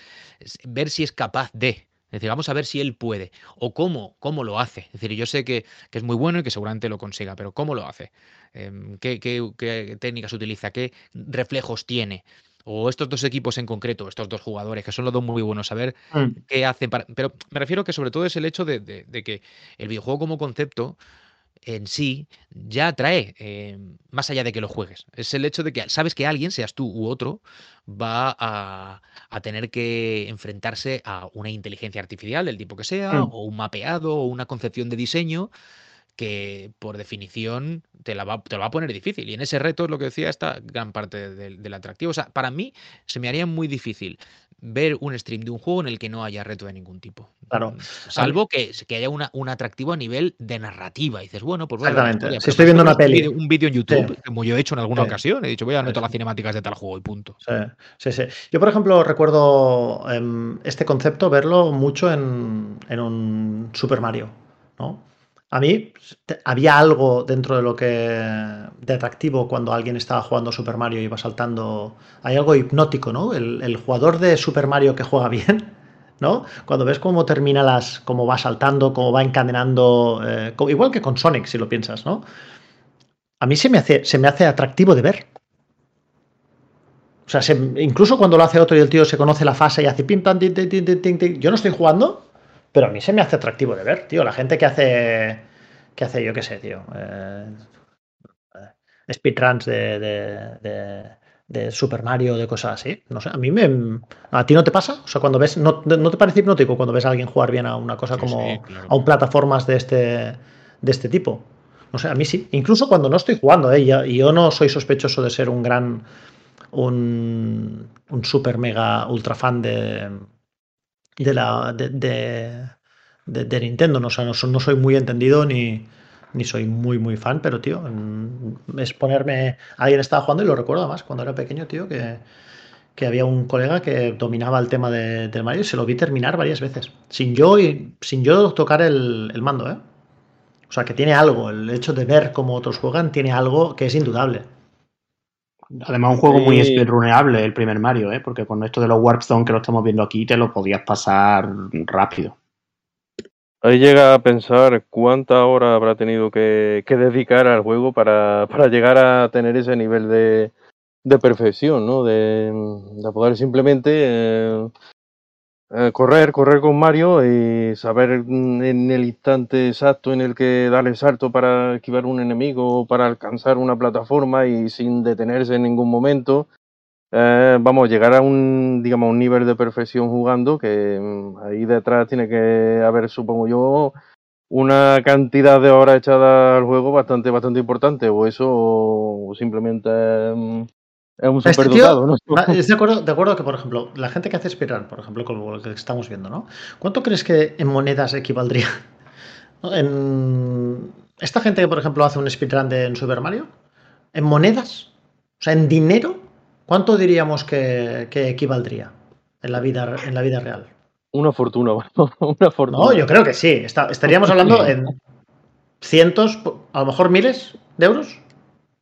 [SPEAKER 4] ver si es capaz de, es decir, vamos a ver si él puede o cómo, cómo lo hace. Es decir, yo sé que, que es muy bueno y que seguramente lo consiga, pero ¿cómo lo hace? Em, ¿qué, qué- qué técnicas utiliza? ¿Qué reflejos tiene? o estos dos equipos en concreto, estos dos jugadores, que son los dos muy buenos, saber
[SPEAKER 6] Mm.
[SPEAKER 4] qué hacen para... Pero me refiero que sobre todo es el hecho de, de- de que el videojuego como concepto en sí ya atrae, eh, más allá de que lo juegues. Es el hecho de que sabes que alguien, seas tú u otro, va a, a tener que enfrentarse a una inteligencia artificial del tipo que sea,
[SPEAKER 6] Mm.
[SPEAKER 4] o un mapeado, o una concepción de diseño que por definición te, la va, te lo va a poner difícil. Y en ese reto es lo que decía esta gran parte del, del atractivo. O sea, para mí se me haría muy difícil ver un stream de un juego en el que no haya reto de ningún tipo.
[SPEAKER 6] Claro.
[SPEAKER 4] Mm, Salvo que, que haya una, un atractivo a nivel de narrativa. Y dices, bueno, pues la
[SPEAKER 6] Exactamente. Si estoy viendo una peli.
[SPEAKER 4] Un vídeo, un vídeo en YouTube,
[SPEAKER 6] Sí.
[SPEAKER 4] como yo he hecho en alguna
[SPEAKER 6] Sí.
[SPEAKER 4] ocasión. He dicho, voy a meter
[SPEAKER 6] Sí,
[SPEAKER 4] las cinemáticas de tal juego y punto.
[SPEAKER 6] Sí, sí, sí. Yo, por ejemplo, recuerdo em, este concepto verlo mucho en, en un Super Mario, ¿no? A mí había algo dentro de lo que de atractivo cuando alguien estaba jugando Super Mario y iba saltando. Hay algo hipnótico, ¿no? El, jugador de Super Mario que juega bien, [laughs] ¿no? Cuando ves cómo termina las, cómo va saltando, cómo va encadenando, eh, igual que con Sonic, si lo piensas, ¿no? A mí se me hace, se me hace atractivo de ver. O sea, se- incluso cuando lo hace otro y el tío se conoce la fase y hace pim pam, tin, yo no estoy jugando, pero a mí se me hace atractivo de ver, tío. La gente que hace, que hace, yo qué sé, tío, eh, speedruns de, de, de- de Super Mario, de cosas así. No sé, a mí me. ¿A ti no te pasa? O sea, cuando ves. ¿No, no te parece hipnótico cuando ves a alguien jugar bien a una cosa
[SPEAKER 4] Sí,
[SPEAKER 6] como.
[SPEAKER 4] sí, claro.
[SPEAKER 6] a un plataformas de este, de este tipo? No sé, a mí sí. Incluso cuando no estoy jugando, ¿eh? Yo- y yo no soy sospechoso de ser un gran un, un super mega ultra fan de, de la de, de, Nintendo. No, no, so- no soy muy entendido ni, ni soy muy muy fan, pero tío, es ponerme. Alguien estaba jugando y lo recuerdo más cuando era pequeño, tío, que, que había un colega que dominaba el tema de, del Mario y se lo vi terminar varias veces. Sin yo, y- sin yo tocar el, el mando, ¿eh? O sea, que tiene algo. El hecho de ver cómo otros juegan tiene algo que es indudable.
[SPEAKER 8] Además, un juego muy speedruneable el primer Mario, ¿eh? porque con esto de los Warp Zone que lo estamos viendo aquí, te lo podías pasar rápido.
[SPEAKER 7] Ahí llega a pensar cuánta hora habrá tenido que, que dedicar al juego para, para llegar a tener ese nivel de, de perfección, ¿no? De, de poder simplemente eh, correr, correr con Mario y saber en el instante exacto en el que dar el salto para esquivar un enemigo o para alcanzar una plataforma y sin detenerse en ningún momento. Eh, vamos, llegar a un, digamos, un nivel de perfección jugando que mm, ahí detrás tiene que haber, supongo yo, una cantidad de horas echadas al juego bastante, bastante importante, o eso, o simplemente mm, es un
[SPEAKER 6] Este es de acuerdo, de acuerdo que, por ejemplo, la gente que hace speedrun, por ejemplo, con lo que estamos viendo, ¿no? ¿Cuánto crees que en monedas equivaldría? [laughs] ¿No? En esta gente que, por ejemplo, hace un speedrun de en Super Mario, en monedas, o sea, en dinero, ¿cuánto diríamos que, que equivaldría en la vida, en la vida real?
[SPEAKER 7] Una fortuna, [laughs] una fortuna.
[SPEAKER 6] No, yo creo que sí. Está- estaríamos hablando en cientos, a lo mejor miles de euros.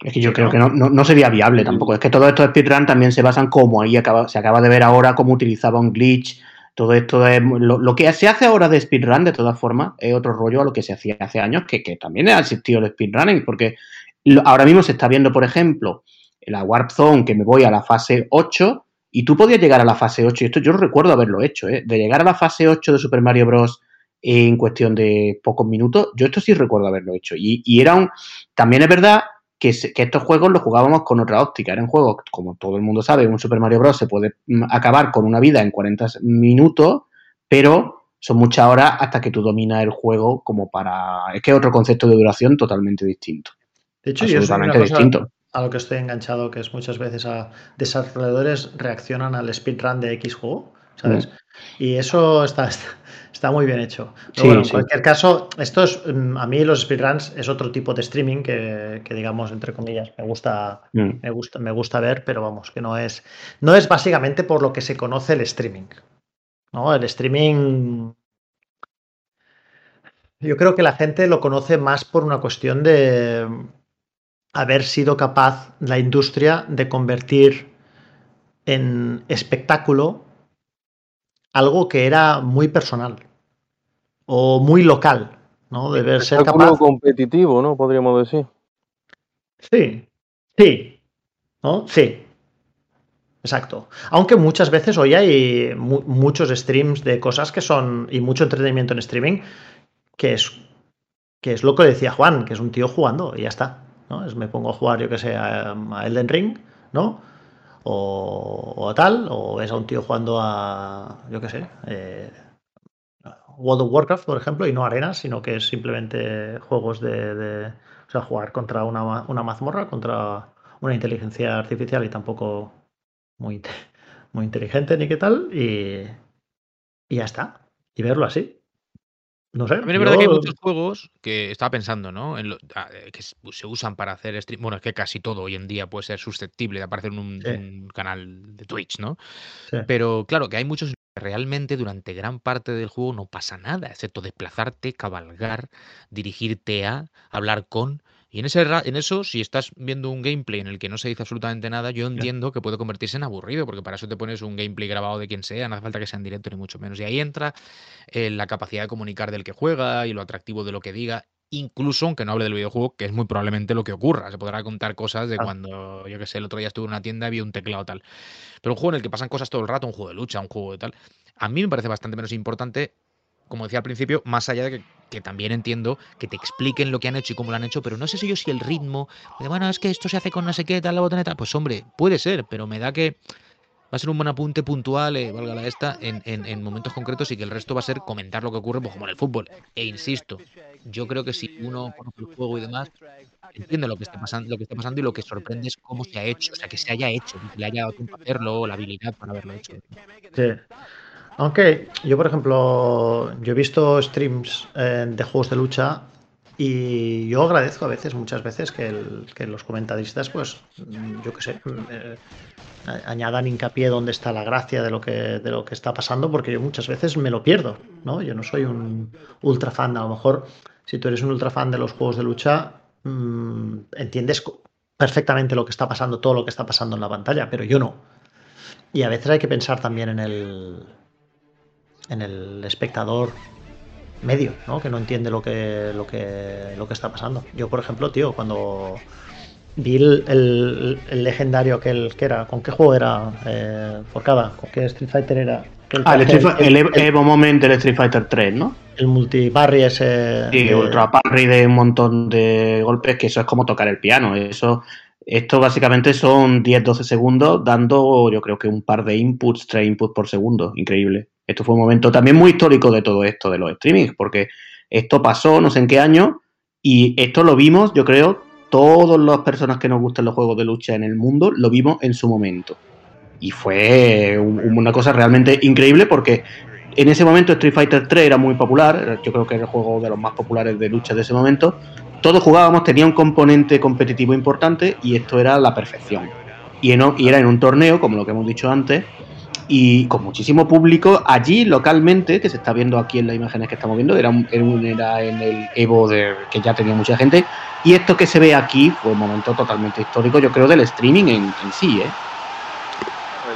[SPEAKER 8] Es que yo creo que no, no, no sería viable tampoco. Es que todos estos speedrun también se basan como ahí acaba, se acaba de ver ahora cómo utilizaba un glitch. Todo esto de lo, lo que se hace ahora de speedrun, de todas formas, es otro rollo a lo que se hacía hace años, que, que también ha existido el speedrunning, porque lo- ahora mismo se está viendo, por ejemplo, la Warp Zone, que me voy a la fase 8, y tú podías llegar a la fase 8, y esto yo recuerdo haberlo hecho, ¿eh? de llegar a la fase 8 de Super Mario Bros. en cuestión de pocos minutos, yo esto sí recuerdo haberlo hecho. Y, y era un. También es verdad que, se- que estos juegos los jugábamos con otra óptica. Eran juegos, como todo el mundo sabe, un Super Mario Bros. se puede mm, acabar con una vida en 40 minutos, pero son muchas horas hasta que tú dominas el juego como para... Es que es otro concepto de duración totalmente distinto.
[SPEAKER 6] De hecho, yo
[SPEAKER 8] Absolutamente
[SPEAKER 6] cosa
[SPEAKER 8] distinto.
[SPEAKER 6] a lo que estoy enganchado, que es muchas veces a desarrolladores reaccionan al speedrun de X juego, ¿sabes? Y eso está, [laughs] está, está muy bien hecho. Pero
[SPEAKER 8] Sí,
[SPEAKER 6] bueno, en
[SPEAKER 8] sí.
[SPEAKER 6] cualquier caso, esto es, mm, a mí los speedruns es otro tipo de streaming que, que, digamos, entre comillas, me gusta,
[SPEAKER 8] Mm.
[SPEAKER 6] me gusta, me gusta ver, pero vamos, que no es, no es básicamente por lo que se conoce el streaming. ¿no? El streaming. Yo creo que la gente lo conoce más por una cuestión de haber sido capaz la industria de convertir en espectáculo algo que era muy personal o muy local, ¿no? De ver ser
[SPEAKER 7] Espectáculo
[SPEAKER 6] capaz.
[SPEAKER 7] competitivo, ¿no? Podríamos decir.
[SPEAKER 6] Sí, sí, ¿no? Sí. Exacto. Aunque muchas veces hoy hay mu- muchos streams de cosas que son. y mucho entretenimiento en streaming, que es. que es lo que decía Juan, que es un tío jugando y ya está. ¿no? Es, me pongo a jugar, yo que sé, a, a Elden Ring, ¿no? O, a tal, o es a un tío jugando a. yo que sé. eh, World of Warcraft, por ejemplo, y no arenas, sino que es simplemente juegos de. de- o sea, jugar contra una, una mazmorra, contra una inteligencia artificial y tampoco muy, muy inteligente ni qué tal, y, y ya está. Y verlo así. No sé.
[SPEAKER 4] También es verdad que hay muchos juegos que estaba pensando, ¿no? En lo- ah, eh, que s- se usan para hacer stream. Bueno, es que casi todo hoy en día puede ser susceptible de aparecer en un,
[SPEAKER 6] Sí.
[SPEAKER 4] un canal de Twitch, ¿no?
[SPEAKER 6] Sí.
[SPEAKER 4] Pero claro, que hay muchos que realmente durante gran parte del juego no pasa nada, excepto desplazarte, cabalgar, dirigirte a, hablar con. Y en ese en eso, si estás viendo un gameplay en el que no se dice absolutamente nada, yo entiendo que puede convertirse en aburrido, porque para eso te pones un gameplay grabado de quien sea, no hace falta que sea en directo ni mucho menos. Y ahí entra eh, la capacidad de comunicar del que juega y lo atractivo de lo que diga, incluso aunque no hable del videojuego, que es muy probablemente lo que ocurra. Se podrá contar cosas de cuando, yo que sé, el otro día estuve en una tienda y vi un teclado tal. Pero un juego en el que pasan cosas todo el rato, un juego de lucha, un juego de tal, a mí me parece bastante menos importante, como decía al principio, más allá de que, también entiendo que te expliquen lo que han hecho y cómo lo han hecho, pero no sé si yo si el ritmo, de, bueno, es que esto se hace con no sé qué, tal, la botoneta, pues hombre, puede ser, pero me da que va a ser un buen apunte puntual, eh, valga la esta, en, en- en momentos concretos y que el resto va a ser comentar lo que ocurre, pues como en el fútbol. E insisto, yo creo que si uno conoce el juego y demás, entiende lo que está pasando, lo que está pasando y lo que sorprende es cómo se ha hecho, o sea, que se haya hecho, que le haya dado tiempo a hacerlo, la habilidad para haberlo hecho.
[SPEAKER 6] Sí. Aunque yo, por ejemplo, yo he visto streams eh, de juegos de lucha y yo agradezco a veces, muchas veces, que, los comentaristas, pues, yo qué sé, eh, añadan hincapié donde está la gracia de lo que de lo que está pasando, porque yo muchas veces me lo pierdo, ¿no? Yo no soy un ultra fan, a lo mejor si tú eres un ultra fan de los juegos de lucha, mm, entiendes perfectamente lo que está pasando, todo lo que está pasando en la pantalla, pero yo no. Y a veces hay que pensar también en el en el espectador medio, ¿no? Que no entiende lo que, lo que, lo que está pasando. Yo, por ejemplo, tío, cuando vi el, el- el legendario aquel que era, ¿con qué juego era? Eh, Forcada, ¿con qué Street Fighter era? El,
[SPEAKER 8] Ah, el, Evo- Moment del Street Fighter 3, ¿no?
[SPEAKER 6] el multibarry ese.
[SPEAKER 8] Sí,
[SPEAKER 6] de-
[SPEAKER 8] ultra parry de un montón de golpes, que eso es como tocar el piano. Eso, esto básicamente son 10-12 segundos dando, yo creo que un par de inputs, tres inputs por segundo. Increíble. Esto fue un momento también muy histórico de todo esto, de los streamings, porque esto pasó no sé en qué año y esto lo vimos, yo creo, todas las personas que nos gustan los juegos de lucha en el mundo, lo vimos en su momento. Y fue un- una cosa realmente increíble porque en ese momento Street Fighter 3 era muy popular, yo creo que era el juego de los más populares de lucha de ese momento. Todos jugábamos, tenía un componente competitivo importante y esto era la perfección. Y, en- y era en un torneo, como lo que hemos dicho antes, y con muchísimo público allí localmente, que se está viendo aquí en las imágenes que estamos viendo, era, un- era en el Evo de, que ya tenía mucha gente. Y esto que se ve aquí fue un momento totalmente histórico, yo creo, del streaming en, en sí, ¿eh?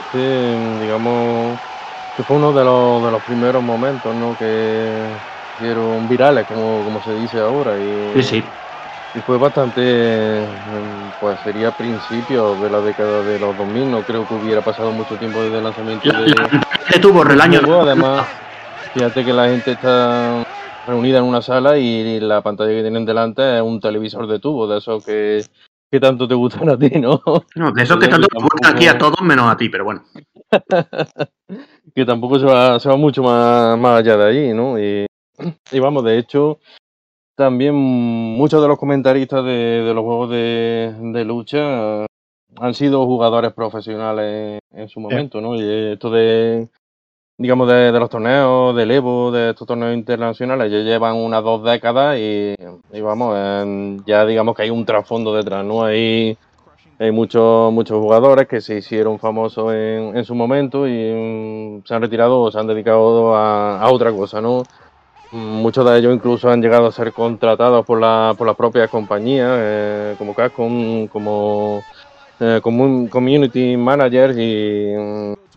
[SPEAKER 7] Este, digamos, que fue uno de los, de los primeros momentos, ¿no? Que fueron virales, como, como se dice ahora. Y,
[SPEAKER 8] Sí, sí.
[SPEAKER 7] Y fue bastante, eh, pues sería principios de la década de los 2000, no creo que hubiera pasado mucho tiempo desde el lanzamiento
[SPEAKER 8] La,
[SPEAKER 7] de,
[SPEAKER 8] de tubo el año
[SPEAKER 7] juego, además, fíjate que la gente está reunida en una sala y la pantalla que tienen delante es un televisor de tubo, de esos que, que tanto te gustan a ti, ¿no?
[SPEAKER 8] No, de esos que tanto nos gustan aquí a todos menos a ti, pero bueno. [laughs]
[SPEAKER 7] que tampoco se va, se va mucho más, más allá de allí, ¿no? Y, y vamos, de hecho, también muchos de los comentaristas de, de los juegos de, de lucha eh, han sido jugadores profesionales en su momento, ¿no? Y esto de, digamos, de, de los torneos, del Evo, de estos torneos internacionales, ya llevan unas dos décadas y, y vamos, ya digamos que hay un trasfondo detrás, ¿no? Hay, hay muchos, muchos jugadores que se hicieron famosos en, en su momento y se han retirado o se han dedicado a, a otra cosa, ¿no? Muchos de ellos incluso han llegado a ser contratados por, la, por las propias compañías, eh, como Capcom, como eh, como community managers y,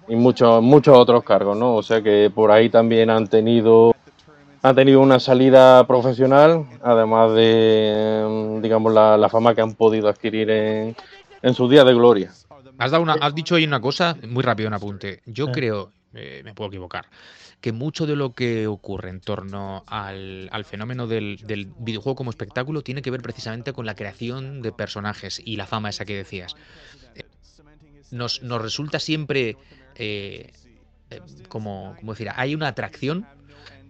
[SPEAKER 7] y muchos, muchos otros cargos, ¿no? O sea que por ahí también han tenido han tenido una salida profesional, además de, mm, digamos, la, la fama que han podido adquirir en, en sus días de gloria.
[SPEAKER 4] Has, dado una, has dicho ahí una cosa, muy rápido un apunte. Yo creo, eh, me puedo equivocar, que mucho de lo que ocurre en torno al, fenómeno del, videojuego como espectáculo tiene que ver precisamente con la creación de personajes y la fama esa que decías. Eh, Nos, nos resulta siempre eh, eh, como, decir, hay una atracción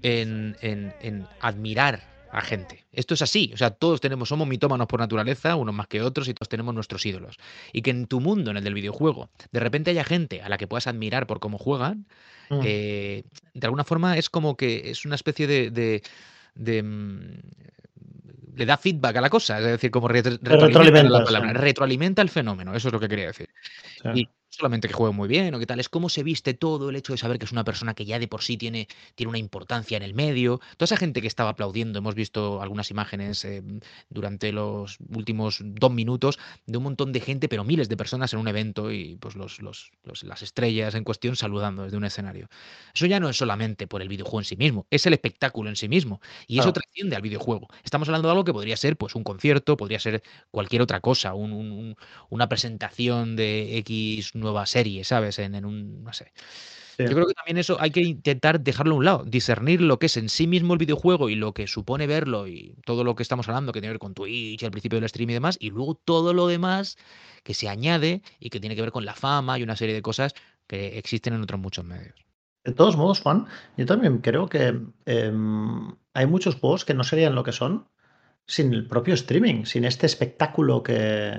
[SPEAKER 4] en- en admirar a gente. Esto es así, o sea, todos tenemos, somos mitómanos por naturaleza, unos más que otros, y todos tenemos nuestros ídolos. Y que en tu mundo, en el del videojuego, de repente haya gente a la que puedas admirar por cómo juegan,
[SPEAKER 6] Mm.
[SPEAKER 4] eh, de alguna forma es como que es una especie de... de- de, mm, le da feedback a la cosa, es decir, como re- retroalimenta,
[SPEAKER 6] retroalimenta,
[SPEAKER 4] la palabra,
[SPEAKER 6] sí.
[SPEAKER 4] retroalimenta el fenómeno, eso es lo que quería decir.
[SPEAKER 6] Sí.
[SPEAKER 4] Y no solamente que juegue muy bien o qué tal, es cómo se viste todo, el hecho de saber que es una persona que ya de por sí tiene, tiene una importancia en el medio. Toda esa gente que estaba aplaudiendo, hemos visto algunas imágenes eh, durante los últimos dos minutos de un montón de gente, pero miles de personas en un evento y pues los, los- los- las estrellas en cuestión saludando desde un escenario. Eso ya no es solamente por el videojuego en sí mismo, es el espectáculo en sí mismo. Y eso trasciende al videojuego. Estamos hablando de algo que podría ser pues un concierto, podría ser cualquier otra cosa, un- un- un- una presentación de X nueva serie, ¿sabes? En, en un, no sé.
[SPEAKER 6] Sí.
[SPEAKER 4] Yo creo que también eso hay que intentar dejarlo a un lado, discernir lo que es en sí mismo el videojuego y lo que supone verlo y todo lo que estamos hablando que tiene que ver con Twitch, al principio del stream y demás, y luego todo lo demás que se añade y que tiene que ver con la fama y una serie de cosas que existen en otros muchos medios.
[SPEAKER 6] De todos modos, Juan, yo también creo que em, hay muchos juegos que no serían lo que son sin el propio streaming, sin este espectáculo que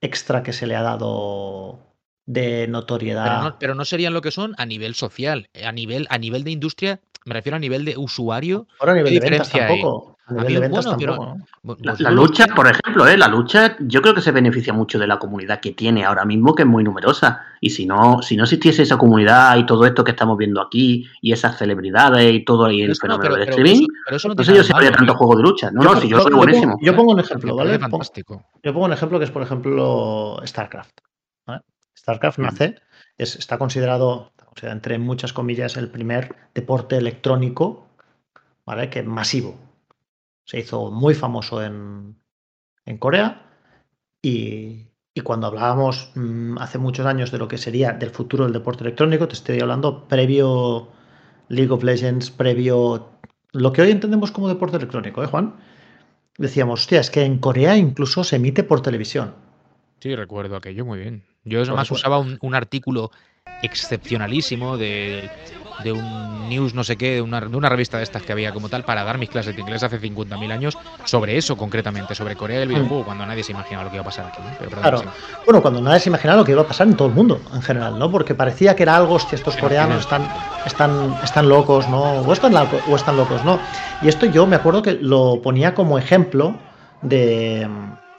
[SPEAKER 6] extra que se le ha dado de
[SPEAKER 4] Pero
[SPEAKER 6] notoriedad.
[SPEAKER 4] no, pero no serían lo que son a nivel social, a nivel, a nivel de industria, me refiero a nivel de usuario.
[SPEAKER 6] Ahora a nivel
[SPEAKER 4] ¿Qué
[SPEAKER 6] de ventas tampoco. A
[SPEAKER 4] A
[SPEAKER 6] nivel
[SPEAKER 4] mí,
[SPEAKER 6] de ventas
[SPEAKER 4] bueno,
[SPEAKER 6] tampoco.
[SPEAKER 8] La,
[SPEAKER 4] pues
[SPEAKER 8] la lucha, por ejemplo, ¿eh? la lucha yo creo que se beneficia mucho de la comunidad que tiene ahora mismo, que es muy numerosa. Y si no, si no existiese esa comunidad y todo esto que estamos viendo aquí, y esas celebridades y todo ahí el
[SPEAKER 4] Pero eso no,
[SPEAKER 8] fenómeno
[SPEAKER 4] pero-
[SPEAKER 8] del
[SPEAKER 4] pero
[SPEAKER 8] streaming,
[SPEAKER 4] eso- pero eso no
[SPEAKER 8] no
[SPEAKER 4] tiene
[SPEAKER 8] sé yo
[SPEAKER 4] de
[SPEAKER 8] habría tanto
[SPEAKER 4] tío.
[SPEAKER 8] juego de lucha. No,
[SPEAKER 6] Yo
[SPEAKER 8] no, si yo
[SPEAKER 6] yo
[SPEAKER 8] soy
[SPEAKER 6] pongo-
[SPEAKER 8] buenísimo.
[SPEAKER 6] yo pongo un ejemplo, ¿vale?
[SPEAKER 4] Fantástico.
[SPEAKER 6] Yo pongo un ejemplo que es, por ejemplo, StarCraft. StarCraft
[SPEAKER 8] Mm.
[SPEAKER 6] nace, es, está considerado, está considerado, entre muchas comillas, el primer deporte electrónico ¿vale? que masivo. Se hizo muy famoso en, en Corea y, y cuando hablábamos mm, hace muchos años de lo que sería del futuro del deporte electrónico, te estoy hablando previo League of Legends, previo lo que hoy entendemos como deporte electrónico, ¿eh, Juan? Decíamos, hostia, es que en Corea incluso se emite por televisión.
[SPEAKER 4] Sí, recuerdo aquello muy bien. Yo además
[SPEAKER 6] supuesto.
[SPEAKER 4] usaba un, un artículo excepcionalísimo de, de un news no sé qué, de una, de una revista de estas que había como tal, para dar mis clases de inglés hace 50.000 años, sobre eso concretamente, sobre Corea y el videojuego, cuando nadie se imaginaba lo que iba a pasar aquí. ¿no? Pero, perdón,
[SPEAKER 6] Claro.
[SPEAKER 4] sí.
[SPEAKER 6] Bueno, cuando nadie se imaginaba lo que iba a pasar en todo el mundo, en general, ¿no? Porque parecía que era algo, hostia, estos coreanos están, están, están locos, ¿no? O están, o están locos, ¿no? Y esto yo me acuerdo que lo ponía como ejemplo de,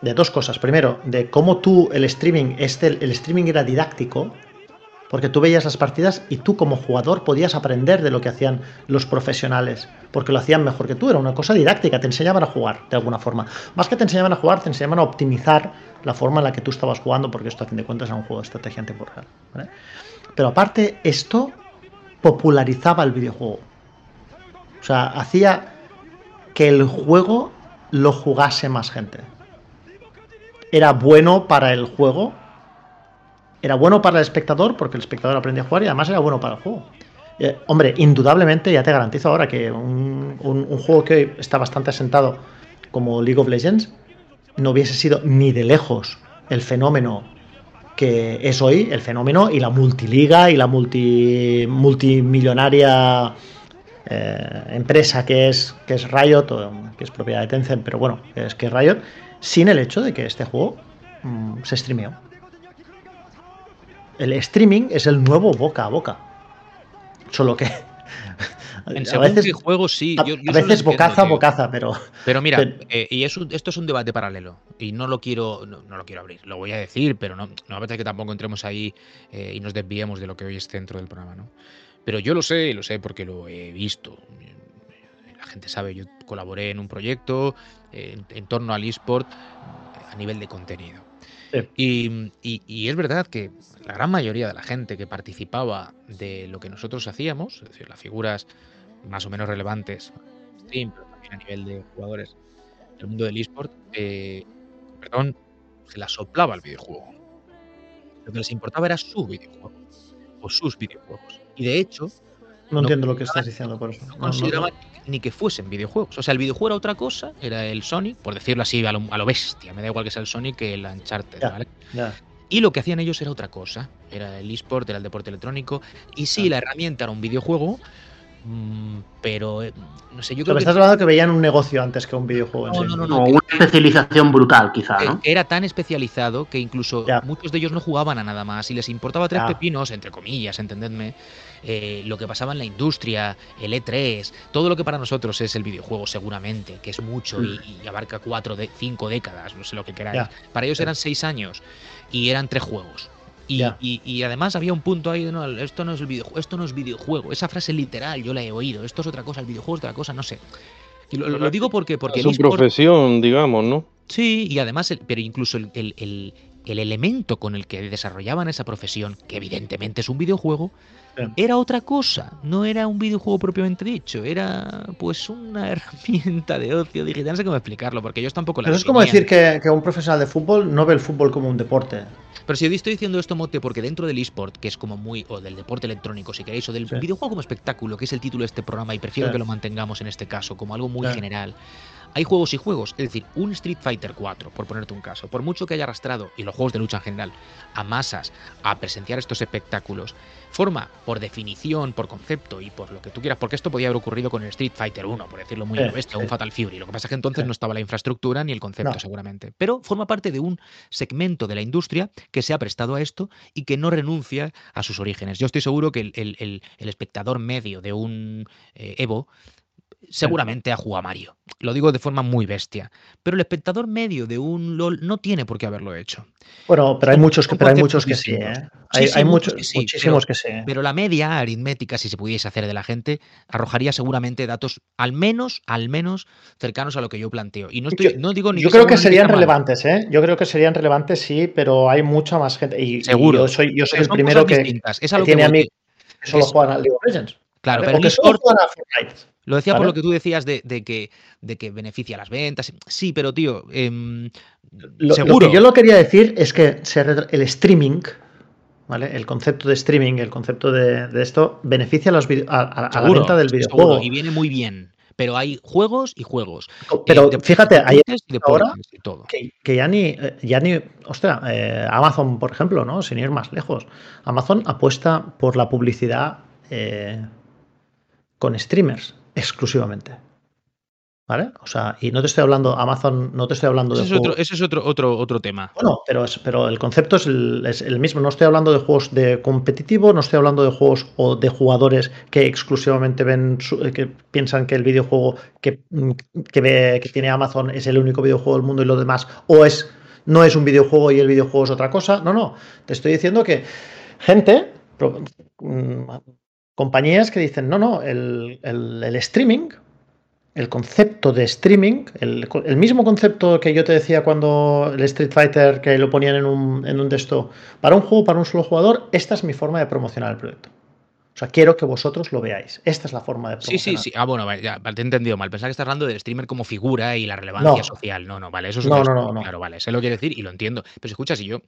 [SPEAKER 6] de dos cosas. Primero, de cómo tú, el streaming, este, el streaming era didáctico, porque tú veías las partidas y tú como jugador podías aprender de lo que hacían los profesionales, porque lo hacían mejor que tú, era una cosa didáctica, te enseñaban a jugar de alguna forma. Más que te enseñaban a jugar, te enseñaban a optimizar la forma en la que tú estabas jugando, porque esto a fin de cuentas era un juego de estrategia en tiempo real. Pero aparte, esto popularizaba el videojuego. O sea, hacía que el juego lo jugase más gente. Era bueno para el juego, era bueno para el espectador, porque el espectador aprendía a jugar y además era bueno para el juego. Eh, hombre, indudablemente, ya te garantizo ahora que un, un- juego que hoy está bastante asentado como League of Legends no hubiese sido ni de lejos el fenómeno que es hoy, el fenómeno y la multiliga y la multi, multimillonaria eh, empresa que es, que es Riot, o, que es propiedad de Tencent, pero bueno, es que es Riot, sin el hecho de que este juego mm, se streameó. El streaming es el nuevo boca a boca. Solo que [laughs]
[SPEAKER 4] En
[SPEAKER 6] a veces,
[SPEAKER 4] qué juego sí.
[SPEAKER 6] a,
[SPEAKER 4] yo- yo
[SPEAKER 6] a veces bocaza,
[SPEAKER 4] tío.
[SPEAKER 6] bocaza, pero
[SPEAKER 4] Pero mira,
[SPEAKER 6] Pero-
[SPEAKER 4] eh, y es un- esto es un debate paralelo y no lo quiero no, no lo quiero abrir, lo voy a decir, pero no, no me apetece que tampoco entremos ahí eh, y nos desviemos de lo que hoy es centro del programa, ¿no? Pero yo lo sé, lo sé porque lo he visto. La gente sabe, yo colaboré en un proyecto en, en torno al eSport a nivel de contenido.
[SPEAKER 6] Sí.
[SPEAKER 4] Y, y- y es verdad que la gran mayoría de la gente que participaba de lo que nosotros hacíamos, es decir, las figuras más o menos relevantes, stream, pero también a nivel de jugadores del mundo del eSport, eh, perdón, se la soplaba el videojuego. Lo que les importaba era su videojuego o sus videojuegos. Y de hecho,
[SPEAKER 6] No, entiendo lo que estás diciendo por eso.
[SPEAKER 4] no consideraban ni que fuesen videojuegos. O sea, el videojuego era otra cosa, era el Sonic, por decirlo así, a lo, a lo bestia. Me da igual que sea el Sonic que el Uncharted. ¿vale? Y lo que hacían ellos era otra cosa. Era el eSport, era el deporte electrónico. Y sí,
[SPEAKER 6] Ah.
[SPEAKER 4] la herramienta era un videojuego, pero eh, no sé, yo creo
[SPEAKER 6] me
[SPEAKER 4] que
[SPEAKER 6] estás hablando que veían un negocio antes que un videojuego en
[SPEAKER 4] No, no, no, no,
[SPEAKER 8] Como
[SPEAKER 4] que-
[SPEAKER 8] una especialización brutal, quizá, ¿no?
[SPEAKER 4] era tan especializado que incluso
[SPEAKER 6] Ya.
[SPEAKER 4] muchos de ellos no jugaban a nada más y les importaba tres
[SPEAKER 6] Ya.
[SPEAKER 4] pepinos, entre comillas, entendedme, eh, lo que pasaba en la industria, el E3, todo lo que para nosotros es el videojuego seguramente, que es mucho y, y abarca cuatro, de, cinco décadas, no sé lo que queráis.
[SPEAKER 6] Ya.
[SPEAKER 4] Para ellos eran seis años y eran tres juegos. Y,
[SPEAKER 6] Ya.
[SPEAKER 4] y- y además había un punto ahí de no, esto no es el videojuego, esto no es videojuego. Esa frase literal yo la he oído. Esto es otra cosa, el videojuego es otra cosa, no sé. Y lo, lo digo porque, porque
[SPEAKER 7] es su
[SPEAKER 4] eSport-
[SPEAKER 7] profesión, digamos, ¿no?
[SPEAKER 4] Sí, y además, el- pero incluso el, el- el- el elemento con el que desarrollaban esa profesión, que evidentemente es un videojuego. Era otra cosa. No era un videojuego propiamente dicho, era pues una [laughs] herramienta de ocio digital. No sé cómo explicarlo, porque ellos tampoco la
[SPEAKER 6] Pero es como decir que, que un profesional de fútbol no ve el fútbol como un deporte.
[SPEAKER 4] Pero si yo estoy diciendo esto, Mote, porque dentro del eSport, que es como muy, o del deporte electrónico, si queréis, o del
[SPEAKER 6] Sí.
[SPEAKER 4] videojuego como espectáculo, que es el título de este programa, y prefiero
[SPEAKER 6] Sí.
[SPEAKER 4] que lo mantengamos en este caso como algo muy
[SPEAKER 6] Sí.
[SPEAKER 4] general. Hay juegos y juegos, es decir, un Street Fighter 4, por ponerte un caso, por mucho que haya arrastrado, y los juegos de lucha en general, a masas a presenciar estos espectáculos, forma, por definición, por concepto y por lo que tú quieras, porque esto podía haber ocurrido con el Street Fighter 1, por decirlo muy lo bestia, un Fatal Fury. Lo que pasa es que entonces no estaba la infraestructura ni el concepto,
[SPEAKER 6] No.
[SPEAKER 4] seguramente. Pero forma parte de un segmento de la industria que se ha prestado a esto y que no renuncia a sus orígenes. Yo estoy seguro que el, el- el- el espectador medio de un eh, Evo seguramente ha jugado a Mario. Lo digo de forma muy bestia. Pero el espectador medio de un LOL no tiene por qué haberlo hecho.
[SPEAKER 6] Bueno, pero hay muchos que, pero hay muchos que sí. ¿eh? Hay,
[SPEAKER 4] sí,
[SPEAKER 6] hay
[SPEAKER 4] muchos
[SPEAKER 6] muchos,
[SPEAKER 4] que sí,
[SPEAKER 6] muchísimos
[SPEAKER 4] pero-
[SPEAKER 6] que sí.
[SPEAKER 4] Pero la media aritmética, si se pudiese hacer de la gente, arrojaría seguramente datos al menos, al menos cercanos a lo que yo planteo. Y no estoy,
[SPEAKER 6] Yo-
[SPEAKER 4] no digo ni
[SPEAKER 6] Yo creo que serían relevantes, ¿eh? Yo creo que serían relevantes, sí, pero hay mucha más gente. Y, y
[SPEAKER 4] Seguro.
[SPEAKER 6] yo soy, yo soy el primero que,
[SPEAKER 4] distintas. Es
[SPEAKER 6] que
[SPEAKER 4] a
[SPEAKER 6] tiene
[SPEAKER 4] que-
[SPEAKER 6] que solo juegan al League of Legends.
[SPEAKER 4] Claro, pero
[SPEAKER 6] O
[SPEAKER 4] el
[SPEAKER 6] que solo
[SPEAKER 4] eSport-
[SPEAKER 6] juegan a Fortnite.
[SPEAKER 4] Lo decía por lo que tú decías de, de que, de que beneficia las ventas. Sí, pero tío, em,
[SPEAKER 6] Lo, lo
[SPEAKER 4] seguro.
[SPEAKER 6] que yo lo quería decir es que el streaming, ¿vale? El concepto de streaming, el concepto de, de esto, beneficia a, los a, a- a la
[SPEAKER 4] Seguro,
[SPEAKER 6] venta del
[SPEAKER 4] seguro,
[SPEAKER 6] videojuego.
[SPEAKER 4] y viene muy bien. Pero hay juegos y juegos.
[SPEAKER 6] Pero
[SPEAKER 4] Eh, de-
[SPEAKER 6] fíjate, hay ahora
[SPEAKER 4] y todo.
[SPEAKER 6] que, que ya ni, eh, ya ni, ostras, eh, Amazon, por ejemplo, ¿no? Sin ir más lejos. Amazon apuesta por la publicidad eh, con streamers exclusivamente. ¿Vale? O sea, y no te estoy hablando, Amazon, no te estoy hablando
[SPEAKER 4] Ese
[SPEAKER 6] de
[SPEAKER 4] es otro, ese es otro, otro, otro tema.
[SPEAKER 6] Bueno, pero, es- pero el concepto es el, es el mismo. No estoy hablando de juegos de competitivo, no estoy hablando de juegos o de jugadores que exclusivamente ven su- eh, que piensan que el videojuego que, mm, que, ve, que tiene Amazon es el único videojuego del mundo y lo demás, o es no es un videojuego y el videojuego es otra cosa. No, no. Te estoy diciendo que gente, mm, compañías que dicen, no, no, el, el- el streaming el concepto de streaming, el, el mismo concepto que yo te decía cuando el Street Fighter, que lo ponían en un, en un de esto, para un juego, para un solo jugador, esta es mi forma de promocionar el proyecto. O sea, quiero que vosotros lo veáis. Esta es la forma de
[SPEAKER 4] Sí, sí,
[SPEAKER 6] promocionar.
[SPEAKER 4] sí. Ah, bueno, vale, ya, te he entendido mal. Pensaba que estás hablando del streamer como figura y la relevancia
[SPEAKER 6] No.
[SPEAKER 4] social. No, no, vale, eso es
[SPEAKER 6] No, no, no, no.
[SPEAKER 4] Claro, vale, sé lo que quiero decir y lo entiendo. Pero si escuchas, y yo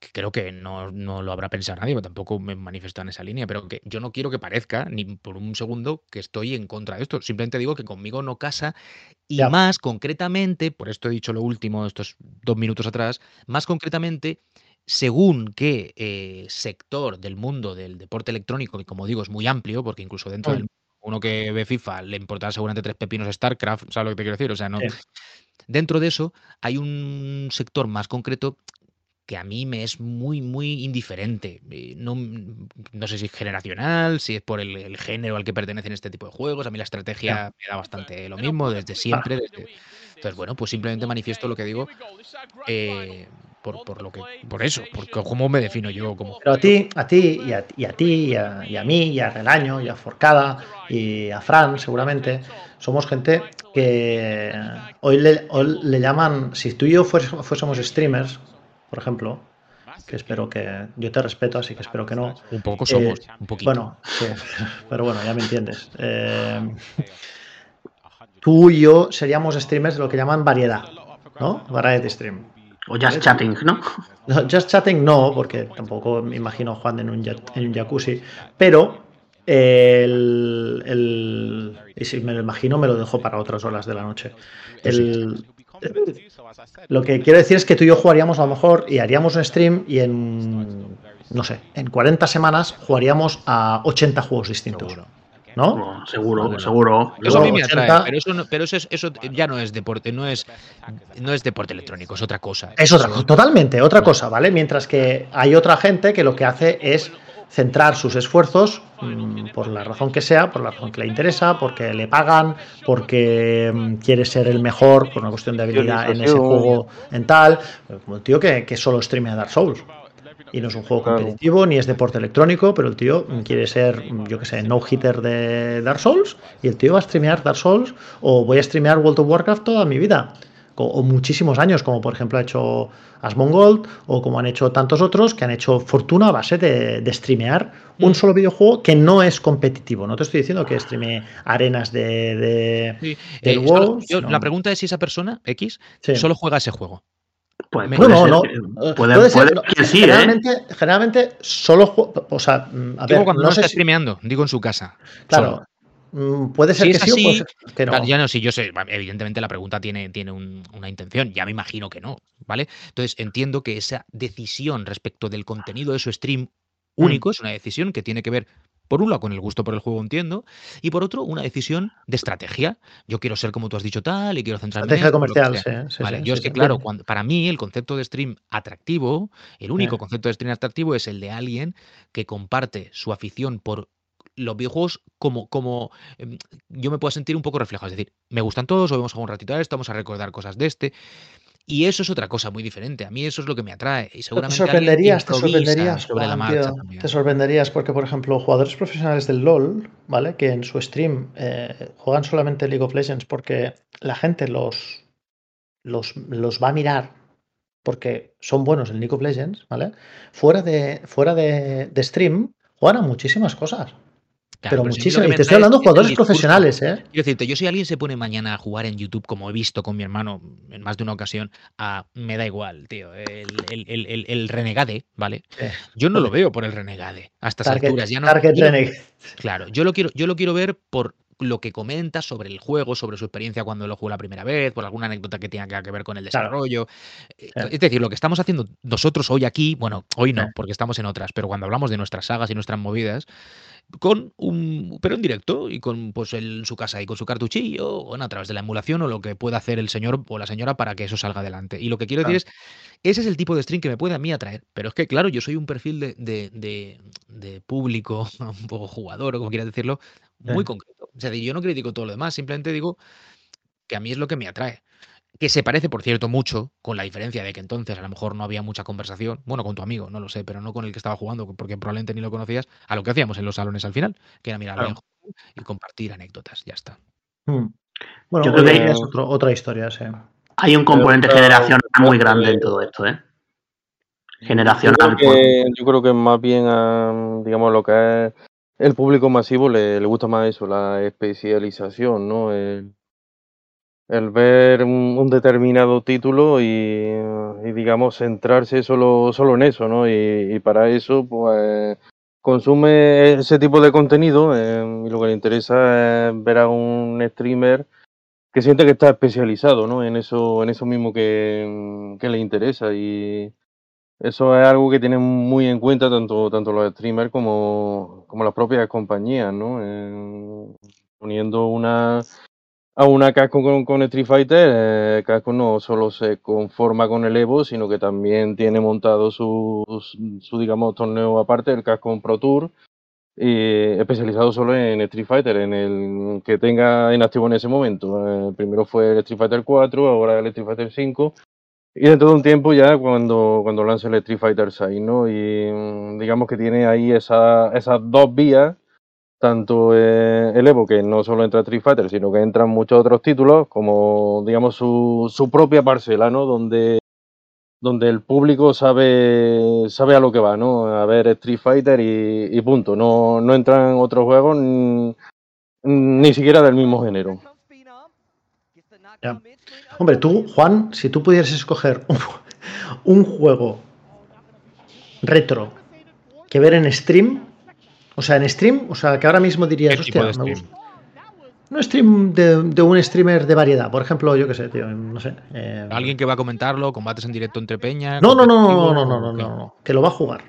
[SPEAKER 4] que creo que no, no lo habrá pensado nadie, porque tampoco me manifestado en esa línea, pero que yo no quiero que parezca ni por un segundo que estoy en contra de esto. Simplemente digo que conmigo no casa y
[SPEAKER 6] Ya.
[SPEAKER 4] más concretamente, por esto he dicho lo último, estos dos minutos atrás, más concretamente, según qué eh, sector del mundo del deporte electrónico, que como digo es muy amplio, porque incluso dentro
[SPEAKER 6] Mm.
[SPEAKER 4] del uno que ve FIFA le importará seguramente tres pepinos StarCraft, ¿sabes lo que te quiero decir? O sea, no.
[SPEAKER 6] Sí.
[SPEAKER 4] Dentro de eso hay un sector más concreto que a mí me es muy, muy indiferente. Eh, No, no sé si es generacional, si es por el, el género al que pertenecen este tipo de juegos. A mí la estrategia me da bastante lo mismo desde siempre. desde- Entonces, bueno, pues simplemente manifiesto lo que digo eh, por, por lo que, por eso, por cómo me defino yo como
[SPEAKER 6] Pero a ti, a ti, y a, y a ti, y a, y a mí, y a Relaño, y a Forcada, y a Fran, seguramente, somos gente que hoy le, hoy le llaman, si tú y yo fués- fuésemos streamers, por ejemplo, que espero que, yo te respeto, así que espero que no,
[SPEAKER 4] un poco somos, un poquito.
[SPEAKER 6] Eh, bueno, sí, [laughs] pero bueno, ya me entiendes. Eh, tú y yo seríamos streamers de lo que llaman variedad, ¿no? Variety stream.
[SPEAKER 8] O just chatting, ¿no?
[SPEAKER 6] No, Just Chatting no, porque tampoco me imagino Juan en un, en un jacuzzi, pero el, el- y si me lo imagino me lo dejo para otras horas de la noche. El- lo que quiero decir es que tú y yo jugaríamos a lo mejor y haríamos un stream y en, no sé, en 40 semanas jugaríamos a 80 juegos distintos. ¿No?
[SPEAKER 8] Seguro, seguro.
[SPEAKER 4] Eso a mí
[SPEAKER 6] Luego
[SPEAKER 4] me atrae,
[SPEAKER 6] 80.
[SPEAKER 4] pero eso, no- pero eso, es- eso ya no es deporte, no es, no es deporte electrónico, es otra cosa.
[SPEAKER 6] Es otra cosa, totalmente otra cosa, ¿vale? Mientras que hay otra gente que lo que hace es centrar sus esfuerzos, mm, por la razón que sea, por la razón que le interesa, porque le pagan, porque mm, quiere ser el mejor, por una cuestión de habilidad en ese juego, en tal, como el tío que, que solo streamea Dark Souls. Y no es un juego competitivo, ni es deporte electrónico, pero el tío quiere ser, yo que sé, no hitter de Dark Souls, y el tío va a streamear Dark Souls, o voy a streamear World of Warcraft toda mi vida, o, muchísimos años, como por ejemplo ha hecho Asmongold, o como han hecho tantos otros que han hecho fortuna a base de, de streamear un solo videojuego que no es competitivo. No te estoy diciendo que streamee arenas de, de-
[SPEAKER 4] Sí,
[SPEAKER 6] del
[SPEAKER 4] eh,
[SPEAKER 6] WoW,
[SPEAKER 4] yo-
[SPEAKER 6] no.
[SPEAKER 4] La pregunta es si esa persona, X,
[SPEAKER 6] Sí.
[SPEAKER 4] solo juega ese juego.
[SPEAKER 8] Pues
[SPEAKER 4] Me-
[SPEAKER 8] puede
[SPEAKER 6] no,
[SPEAKER 8] ser
[SPEAKER 6] no.
[SPEAKER 8] Puede,
[SPEAKER 6] Puede ser,
[SPEAKER 8] puede
[SPEAKER 6] no,
[SPEAKER 8] que sí, ¿eh?
[SPEAKER 6] generalmente, generalmente solo o sea, mm, a
[SPEAKER 4] Digo
[SPEAKER 6] ver,
[SPEAKER 4] cuando
[SPEAKER 6] no
[SPEAKER 4] no,
[SPEAKER 6] sé
[SPEAKER 4] está
[SPEAKER 6] si-
[SPEAKER 4] streameando, digo en su casa.
[SPEAKER 6] claro, mm, puede ser
[SPEAKER 4] Si
[SPEAKER 6] que sí o puede
[SPEAKER 4] así,
[SPEAKER 6] ser que no.
[SPEAKER 4] Claro, ya no, sí, yo sé, evidentemente la pregunta tiene, tiene un- una intención, ya me imagino que no, ¿vale? Entonces entiendo que esa decisión respecto del contenido de su stream
[SPEAKER 6] Mm.
[SPEAKER 4] único es una decisión que tiene que ver, por un lado, con el gusto por el juego, entiendo, y por otro, una decisión de estrategia. Yo quiero ser como tú has dicho tal, y quiero centrarme en
[SPEAKER 6] Estrategia
[SPEAKER 4] lo que
[SPEAKER 6] comercial,
[SPEAKER 4] sea.
[SPEAKER 6] sí, sí,
[SPEAKER 4] Vale,
[SPEAKER 6] sí,
[SPEAKER 4] yo es que, claro, cuando, para mí el concepto de stream atractivo, el único
[SPEAKER 6] Sí.
[SPEAKER 4] concepto de stream atractivo es el de alguien que comparte su afición por los videojuegos como, como em, yo me puedo sentir un poco reflejado. Es decir, me gustan todos, o vamos a jugar un ratito a esto, vamos a recordar cosas de este. Y eso es otra cosa muy diferente. A mí eso es lo que me atrae. Y
[SPEAKER 6] Te
[SPEAKER 4] seguramente alguien
[SPEAKER 6] sorprenderías, te sorprenderías,
[SPEAKER 4] sobre la marcha
[SPEAKER 6] tío, te sorprenderías porque, por ejemplo, jugadores profesionales del LOL, ¿vale? Que en su stream eh, juegan solamente League of Legends porque la gente los, los, los va a mirar porque son buenos en League of Legends, ¿vale? Fuera de, fuera de, de stream juegan a muchísimas cosas.
[SPEAKER 4] Claro,
[SPEAKER 6] pero
[SPEAKER 4] que
[SPEAKER 6] Y te estoy hablando de jugadores
[SPEAKER 4] discurso.
[SPEAKER 6] profesionales, ¿eh?
[SPEAKER 4] Quiero decirte, yo si alguien se pone mañana a jugar en YouTube, como he visto con mi hermano en más de una ocasión, a, me da igual, tío, el, el, el, renegade, ¿vale? Yo no lo veo por el renegade a estas
[SPEAKER 6] Target,
[SPEAKER 4] alturas. Ya no,
[SPEAKER 6] Target
[SPEAKER 4] yo
[SPEAKER 6] Renegade.
[SPEAKER 4] Claro, yo lo quiero, yo lo quiero ver por lo que comenta sobre el juego, sobre su experiencia cuando lo jugó la primera vez, por alguna anécdota que tenga que ver con el desarrollo. Eh. Es decir, lo que estamos haciendo nosotros hoy aquí, bueno, hoy no, porque estamos en otras, pero cuando hablamos de nuestras sagas y nuestras movidas, con un pero en directo y con pues en su casa y con su cartuchillo o bueno, a través de la emulación o lo que pueda hacer el señor o la señora para que eso salga adelante. Y lo que quiero
[SPEAKER 6] Claro.
[SPEAKER 4] decir es, ese es el tipo de stream que me puede a mí atraer. Pero es que, claro, yo soy un perfil de, de- de- de público, [laughs] un poco jugador o como quieras decirlo, muy
[SPEAKER 6] Sí.
[SPEAKER 4] concreto. O sea, yo no critico todo lo demás, simplemente digo que a mí es lo que me atrae. Que se parece, por cierto, mucho, con la diferencia de que entonces a lo mejor no había mucha conversación, bueno, con tu amigo, no lo sé, pero no con el que estaba jugando, porque probablemente ni lo conocías, a lo que hacíamos en los salones al final, que era mirar a
[SPEAKER 6] Claro.
[SPEAKER 4] alguien jugar y compartir anécdotas, ya está.
[SPEAKER 6] Mm. Bueno,
[SPEAKER 8] Yo creo
[SPEAKER 6] hoy
[SPEAKER 8] que
[SPEAKER 7] hay-
[SPEAKER 6] es otro- otra historia, sí.
[SPEAKER 8] Hay un componente
[SPEAKER 7] Pero,
[SPEAKER 8] generacional muy
[SPEAKER 7] creo
[SPEAKER 8] grande en todo esto, ¿eh?
[SPEAKER 7] Yo
[SPEAKER 8] Generacional.
[SPEAKER 7] creo,
[SPEAKER 8] por-
[SPEAKER 7] que, yo creo que más bien, a, digamos, lo que es el público masivo le, le gusta más eso, la especialización, ¿no? El, el ver un, determinado título y, y, digamos, centrarse solo, solo en eso, ¿no? Y, y para eso, pues, consume ese tipo de contenido eh, y lo que le interesa es ver a un streamer que siente que está especializado, ¿no? En eso, en eso mismo que, que le interesa y eso es algo que tienen muy en cuenta tanto, tanto los streamers como, como las propias compañías, ¿no? Eh, poniendo una a una Casco con, con Street Fighter, eh, Casco no solo se conforma con el Evo, sino que también tiene montado su, su, su, digamos, torneo aparte, el Casco Pro Tour, especializado solo en Street Fighter, en el que tenga en activo en ese momento. Eh, primero fue el Street Fighter 4, ahora el Street Fighter 5, y dentro de un tiempo ya cuando, cuando lance el Street Fighter 6, ¿no? Y mm, digamos que tiene ahí esa, esas dos vías, tanto eh, el Evo, que no solo entra Street Fighter, sino que entran muchos otros títulos, como digamos su, su propia parcela, ¿no? Donde, donde el público sabe, sabe a lo que va, ¿no? A ver Street Fighter y, y punto. No, no entran otros juegos ni, ni siquiera del mismo género.
[SPEAKER 6] Hombre, tú, Juan, si tú pudieras escoger un juego retro que ver en stream. O sea, en stream, o sea, que ahora mismo dirías,
[SPEAKER 4] ¿Qué tipo
[SPEAKER 6] hostia, me
[SPEAKER 4] stream?
[SPEAKER 6] gusta. Un stream de, de un streamer de variedad. Por ejemplo, yo qué sé, tío, no sé. eh,
[SPEAKER 4] Alguien que va a comentarlo, combates en directo entre peña.
[SPEAKER 6] No, no, no, no, no, no, no,
[SPEAKER 4] ¿o
[SPEAKER 6] no, no, que lo va a jugar.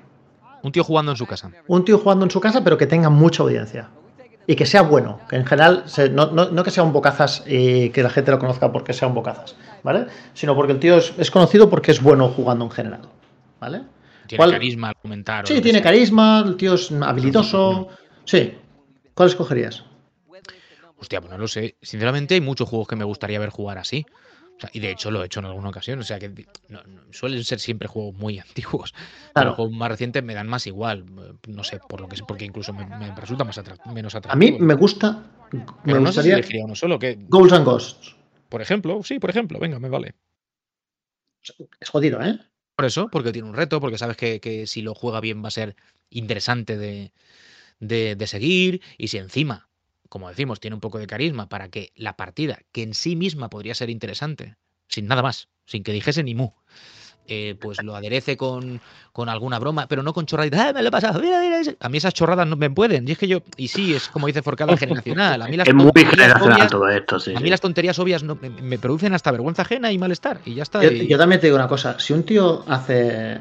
[SPEAKER 4] Un tío jugando en su casa.
[SPEAKER 6] Un tío jugando en su casa, pero que tenga mucha audiencia. Y que sea bueno, que en general, se- no, no- no que sea un bocazas y que la gente lo conozca porque sea un bocazas, ¿vale? Sino porque el tío es, es conocido porque es bueno jugando en general, ¿vale?
[SPEAKER 4] Tiene
[SPEAKER 6] ¿Cuál-
[SPEAKER 4] carisma al comentar.
[SPEAKER 6] Sí, tiene
[SPEAKER 4] sea.
[SPEAKER 6] carisma, el tío es habilidoso. Sí. ¿Cuál escogerías?
[SPEAKER 4] Hostia, pues no lo sé. Sinceramente, hay muchos juegos que me gustaría ver jugar así. O sea, y de hecho lo he hecho en alguna ocasión. O sea, que no- no- suelen ser siempre juegos muy [laughs] antiguos. Pero
[SPEAKER 6] Claro.
[SPEAKER 4] los juegos más recientes me dan más igual. eh, No sé, por lo que sé, porque incluso me, me resulta más menos
[SPEAKER 6] A
[SPEAKER 4] atractivo.
[SPEAKER 6] mí me gusta. Me
[SPEAKER 4] no sé si
[SPEAKER 6] gustaría.
[SPEAKER 4] elegiría uno solo. Que,
[SPEAKER 6] Ghouls and Ghosts.
[SPEAKER 4] por ejemplo, sí, por ejemplo, venga, me vale.
[SPEAKER 6] Es jodido, ¿eh?
[SPEAKER 4] Por eso, porque tiene un reto, porque sabes que, que si lo juega bien va a ser interesante de, de- de seguir. Y si encima, como decimos, tiene un poco de carisma para que la partida, que en sí misma podría ser interesante, sin nada más, sin que dijese ni mu, eh, pues lo aderece con, con alguna broma, pero no con chorraditas. ¡Ah, me lo he pasado! Mira, mira, ese". A mí esas chorradas no me pueden. Y es que yo, y sí, es como dice Forcada generacional. A mí las [laughs]
[SPEAKER 8] Es muy
[SPEAKER 4] tonterías
[SPEAKER 8] generacional
[SPEAKER 4] obvias-
[SPEAKER 8] todo esto, sí.
[SPEAKER 4] a mí
[SPEAKER 8] sí.
[SPEAKER 4] las tonterías obvias no- me, me producen hasta vergüenza ajena y malestar. Y ya está.
[SPEAKER 6] Yo,
[SPEAKER 4] y-
[SPEAKER 6] yo también te digo una cosa, si un tío hace...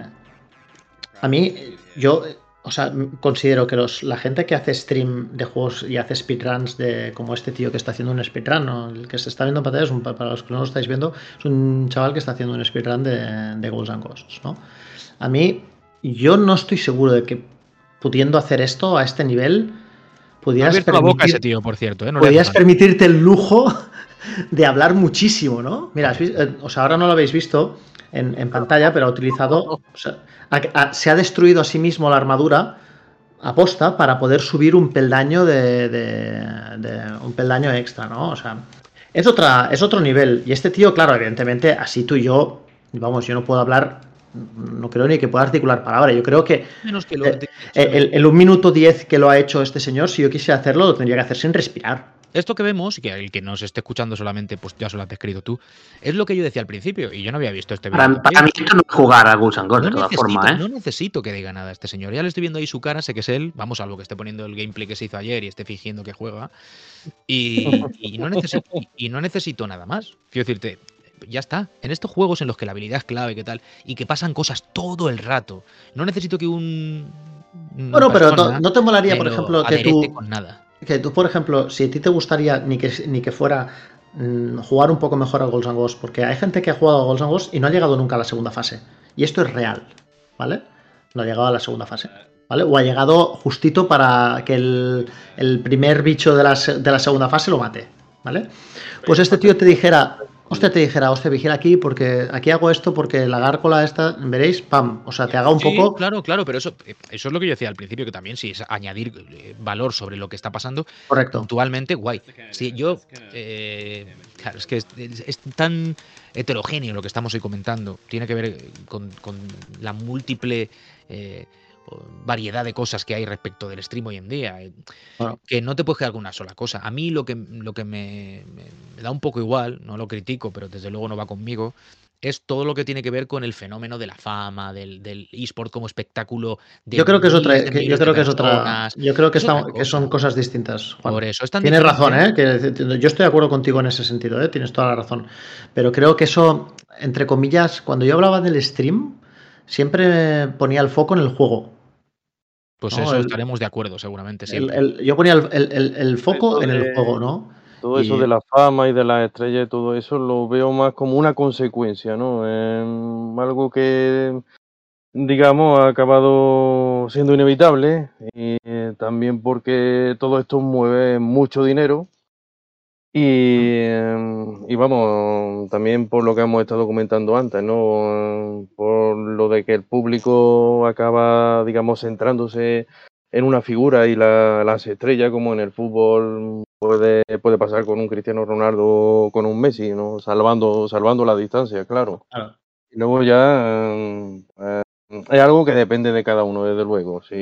[SPEAKER 6] A mí, yo, o sea, considero que los, la gente que hace stream de juegos y hace speedruns de como este tío que está haciendo un speedrun, ¿no? el que se está viendo en pantalla, es un- para los que no lo estáis viendo, es un chaval que está haciendo un speedrun de, de Ghouls and Ghosts, ¿no? A mí, yo no estoy seguro de que pudiendo hacer esto a este nivel, pudieras
[SPEAKER 4] abierto la boca
[SPEAKER 6] permitir-
[SPEAKER 4] ese tío, por cierto. ¿eh? No
[SPEAKER 6] podías permitirte el lujo [laughs] de hablar muchísimo, ¿no? Mira, has eh, o sea, ahora no lo habéis visto en, en pantalla, pero ha utilizado, o sea, se ha destruido a sí mismo la armadura aposta para poder subir un peldaño de, de- de- un peldaño extra, ¿no? O sea, es otra, es otro nivel. Y este tío, claro, evidentemente, así tú y yo, vamos, yo no puedo hablar, no creo ni que pueda articular palabra. Yo creo que
[SPEAKER 4] Menos que lo
[SPEAKER 6] eh, eh, el, el un minuto 10 que lo ha hecho este señor, si yo quisiera hacerlo, lo tendría que hacer sin respirar.
[SPEAKER 4] Esto que vemos, y que el que nos esté escuchando solamente, pues ya se lo has descrito tú, es lo que yo decía al principio, y yo no había visto este vídeo.
[SPEAKER 8] Para, para mí esto no es jugar a and Ghosts,
[SPEAKER 4] no
[SPEAKER 8] de todas
[SPEAKER 4] necesito,
[SPEAKER 8] formas, ¿eh?
[SPEAKER 4] no necesito que diga nada a este señor. Ya le estoy viendo ahí su cara, sé que es él. Vamos, algo que esté poniendo el gameplay que se hizo ayer y esté fingiendo que juega. Y, y no, necesito, y no necesito nada más. Quiero decirte, ya está. En estos juegos en los que la habilidad es clave, que tal, y que pasan cosas todo el rato, no necesito que un.
[SPEAKER 6] Bueno, pero no, no te molaría, por
[SPEAKER 4] lo
[SPEAKER 6] ejemplo, que tú,
[SPEAKER 4] con nada.
[SPEAKER 6] Que tú, por ejemplo, si a ti te gustaría ni que, ni que fuera mm, jugar un poco mejor al Golds and Ghosts, porque hay gente que ha jugado a Golds and Ghosts y no ha llegado nunca a la segunda fase. Y esto es real, ¿vale? No ha llegado a la segunda fase, ¿vale? O ha llegado justito para que el, el primer bicho de de la segunda fase lo mate, ¿vale? Pues este tío te dijera, hostia, te dijera, hostia, vigila aquí porque aquí hago esto porque la gárgola esta, veréis, pam, o sea, te haga un
[SPEAKER 4] Sí,
[SPEAKER 6] poco...
[SPEAKER 4] claro, claro, pero eso, eso es lo que yo decía al principio, que también si es añadir eh, valor sobre lo que está pasando,
[SPEAKER 6] Correcto.
[SPEAKER 4] puntualmente, guay. Si yo, eh, claro, es que es, es- es tan heterogéneo lo que estamos hoy comentando, tiene que ver eh, con, con la múltiple eh, variedad de cosas que hay respecto del stream hoy en día, eh,
[SPEAKER 6] Bueno.
[SPEAKER 4] que no te puedes quedar con una sola cosa. A mí lo que, lo que me, da un poco igual, no lo critico, pero desde luego no va conmigo, es todo lo que tiene que ver con el fenómeno de la fama, del, del eSport como espectáculo. De
[SPEAKER 6] Yo creo que es otra, que- yo creo que es otra, yo creo que,
[SPEAKER 4] Es otra
[SPEAKER 6] estamos- que son
[SPEAKER 4] cosa.
[SPEAKER 6] cosas distintas. Juan.
[SPEAKER 4] Por eso es tan
[SPEAKER 6] Tienes razón, ¿eh? Que yo estoy de acuerdo contigo en ese sentido, ¿eh? Tienes toda la razón. Pero creo que eso, entre comillas, cuando yo hablaba del stream, siempre ponía el foco en el juego.
[SPEAKER 4] Pues
[SPEAKER 6] No,
[SPEAKER 4] eso
[SPEAKER 6] el-
[SPEAKER 4] estaremos de acuerdo, seguramente.
[SPEAKER 6] El- yo ponía el, el- el- el foco en el
[SPEAKER 7] de-
[SPEAKER 6] juego, ¿no?
[SPEAKER 7] Todo eso de la fama y de las estrellas y todo eso lo veo más como una consecuencia, ¿no? Algo que, digamos, ha acabado siendo inevitable y eh, también porque todo esto mueve mucho dinero y, em, y vamos, también por lo que hemos estado comentando antes, ¿no? Em, Por lo de que el público acaba, digamos, centrándose en una figura y la, las estrellas, como en el fútbol puede, puede pasar con un Cristiano Ronaldo o con un Messi, ¿no? Salvando, salvando la distancia, claro.
[SPEAKER 6] Claro.
[SPEAKER 7] Y luego ya eh, eh, es algo que depende de cada uno, desde luego. Si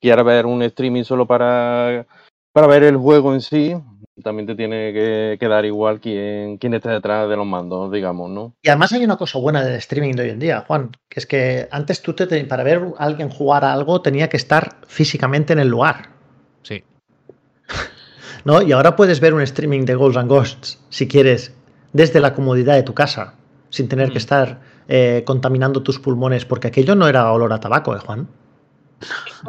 [SPEAKER 7] quieres ver un streaming solo para, para ver el juego en sí, también te tiene que, que dar igual quién, quién esté detrás de los mandos, digamos, ¿no?
[SPEAKER 6] Y además hay una cosa buena del streaming de hoy en día, Juan, que es que antes tú te, para ver a alguien jugar a algo tenía que estar físicamente en el lugar.
[SPEAKER 4] Sí. [laughs]
[SPEAKER 6] ¿no? Y ahora puedes ver un streaming de Ghosts and Ghosts, si quieres, desde la comodidad de tu casa, sin tener que
[SPEAKER 4] Mm.
[SPEAKER 6] estar eh, contaminando tus pulmones, porque aquello no era olor a tabaco, ¿eh, Juan?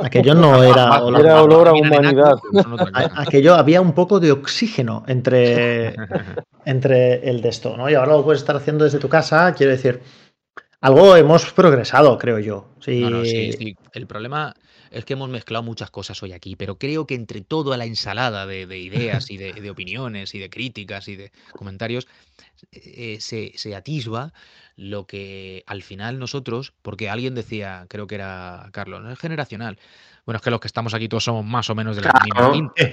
[SPEAKER 6] Aquello no [laughs] era olor
[SPEAKER 7] Era
[SPEAKER 6] a
[SPEAKER 7] olor a humanidad. [laughs]
[SPEAKER 6] aquello había un poco de oxígeno entre, [laughs] entre el de esto, ¿no? Y ahora lo puedes estar haciendo desde tu casa, quiero decir, algo hemos progresado, creo yo. Sí,
[SPEAKER 4] No, no, sí, sí. El problema es que hemos mezclado muchas cosas hoy aquí, pero creo que entre toda la ensalada de, de ideas y de, de opiniones y de críticas y de comentarios, eh, se, se atisba lo que al final nosotros, porque alguien decía, creo que era Carlos, no es generacional. Bueno, es que los que estamos aquí todos somos más o menos de la
[SPEAKER 8] Claro.
[SPEAKER 4] misma quinta.
[SPEAKER 6] Sí,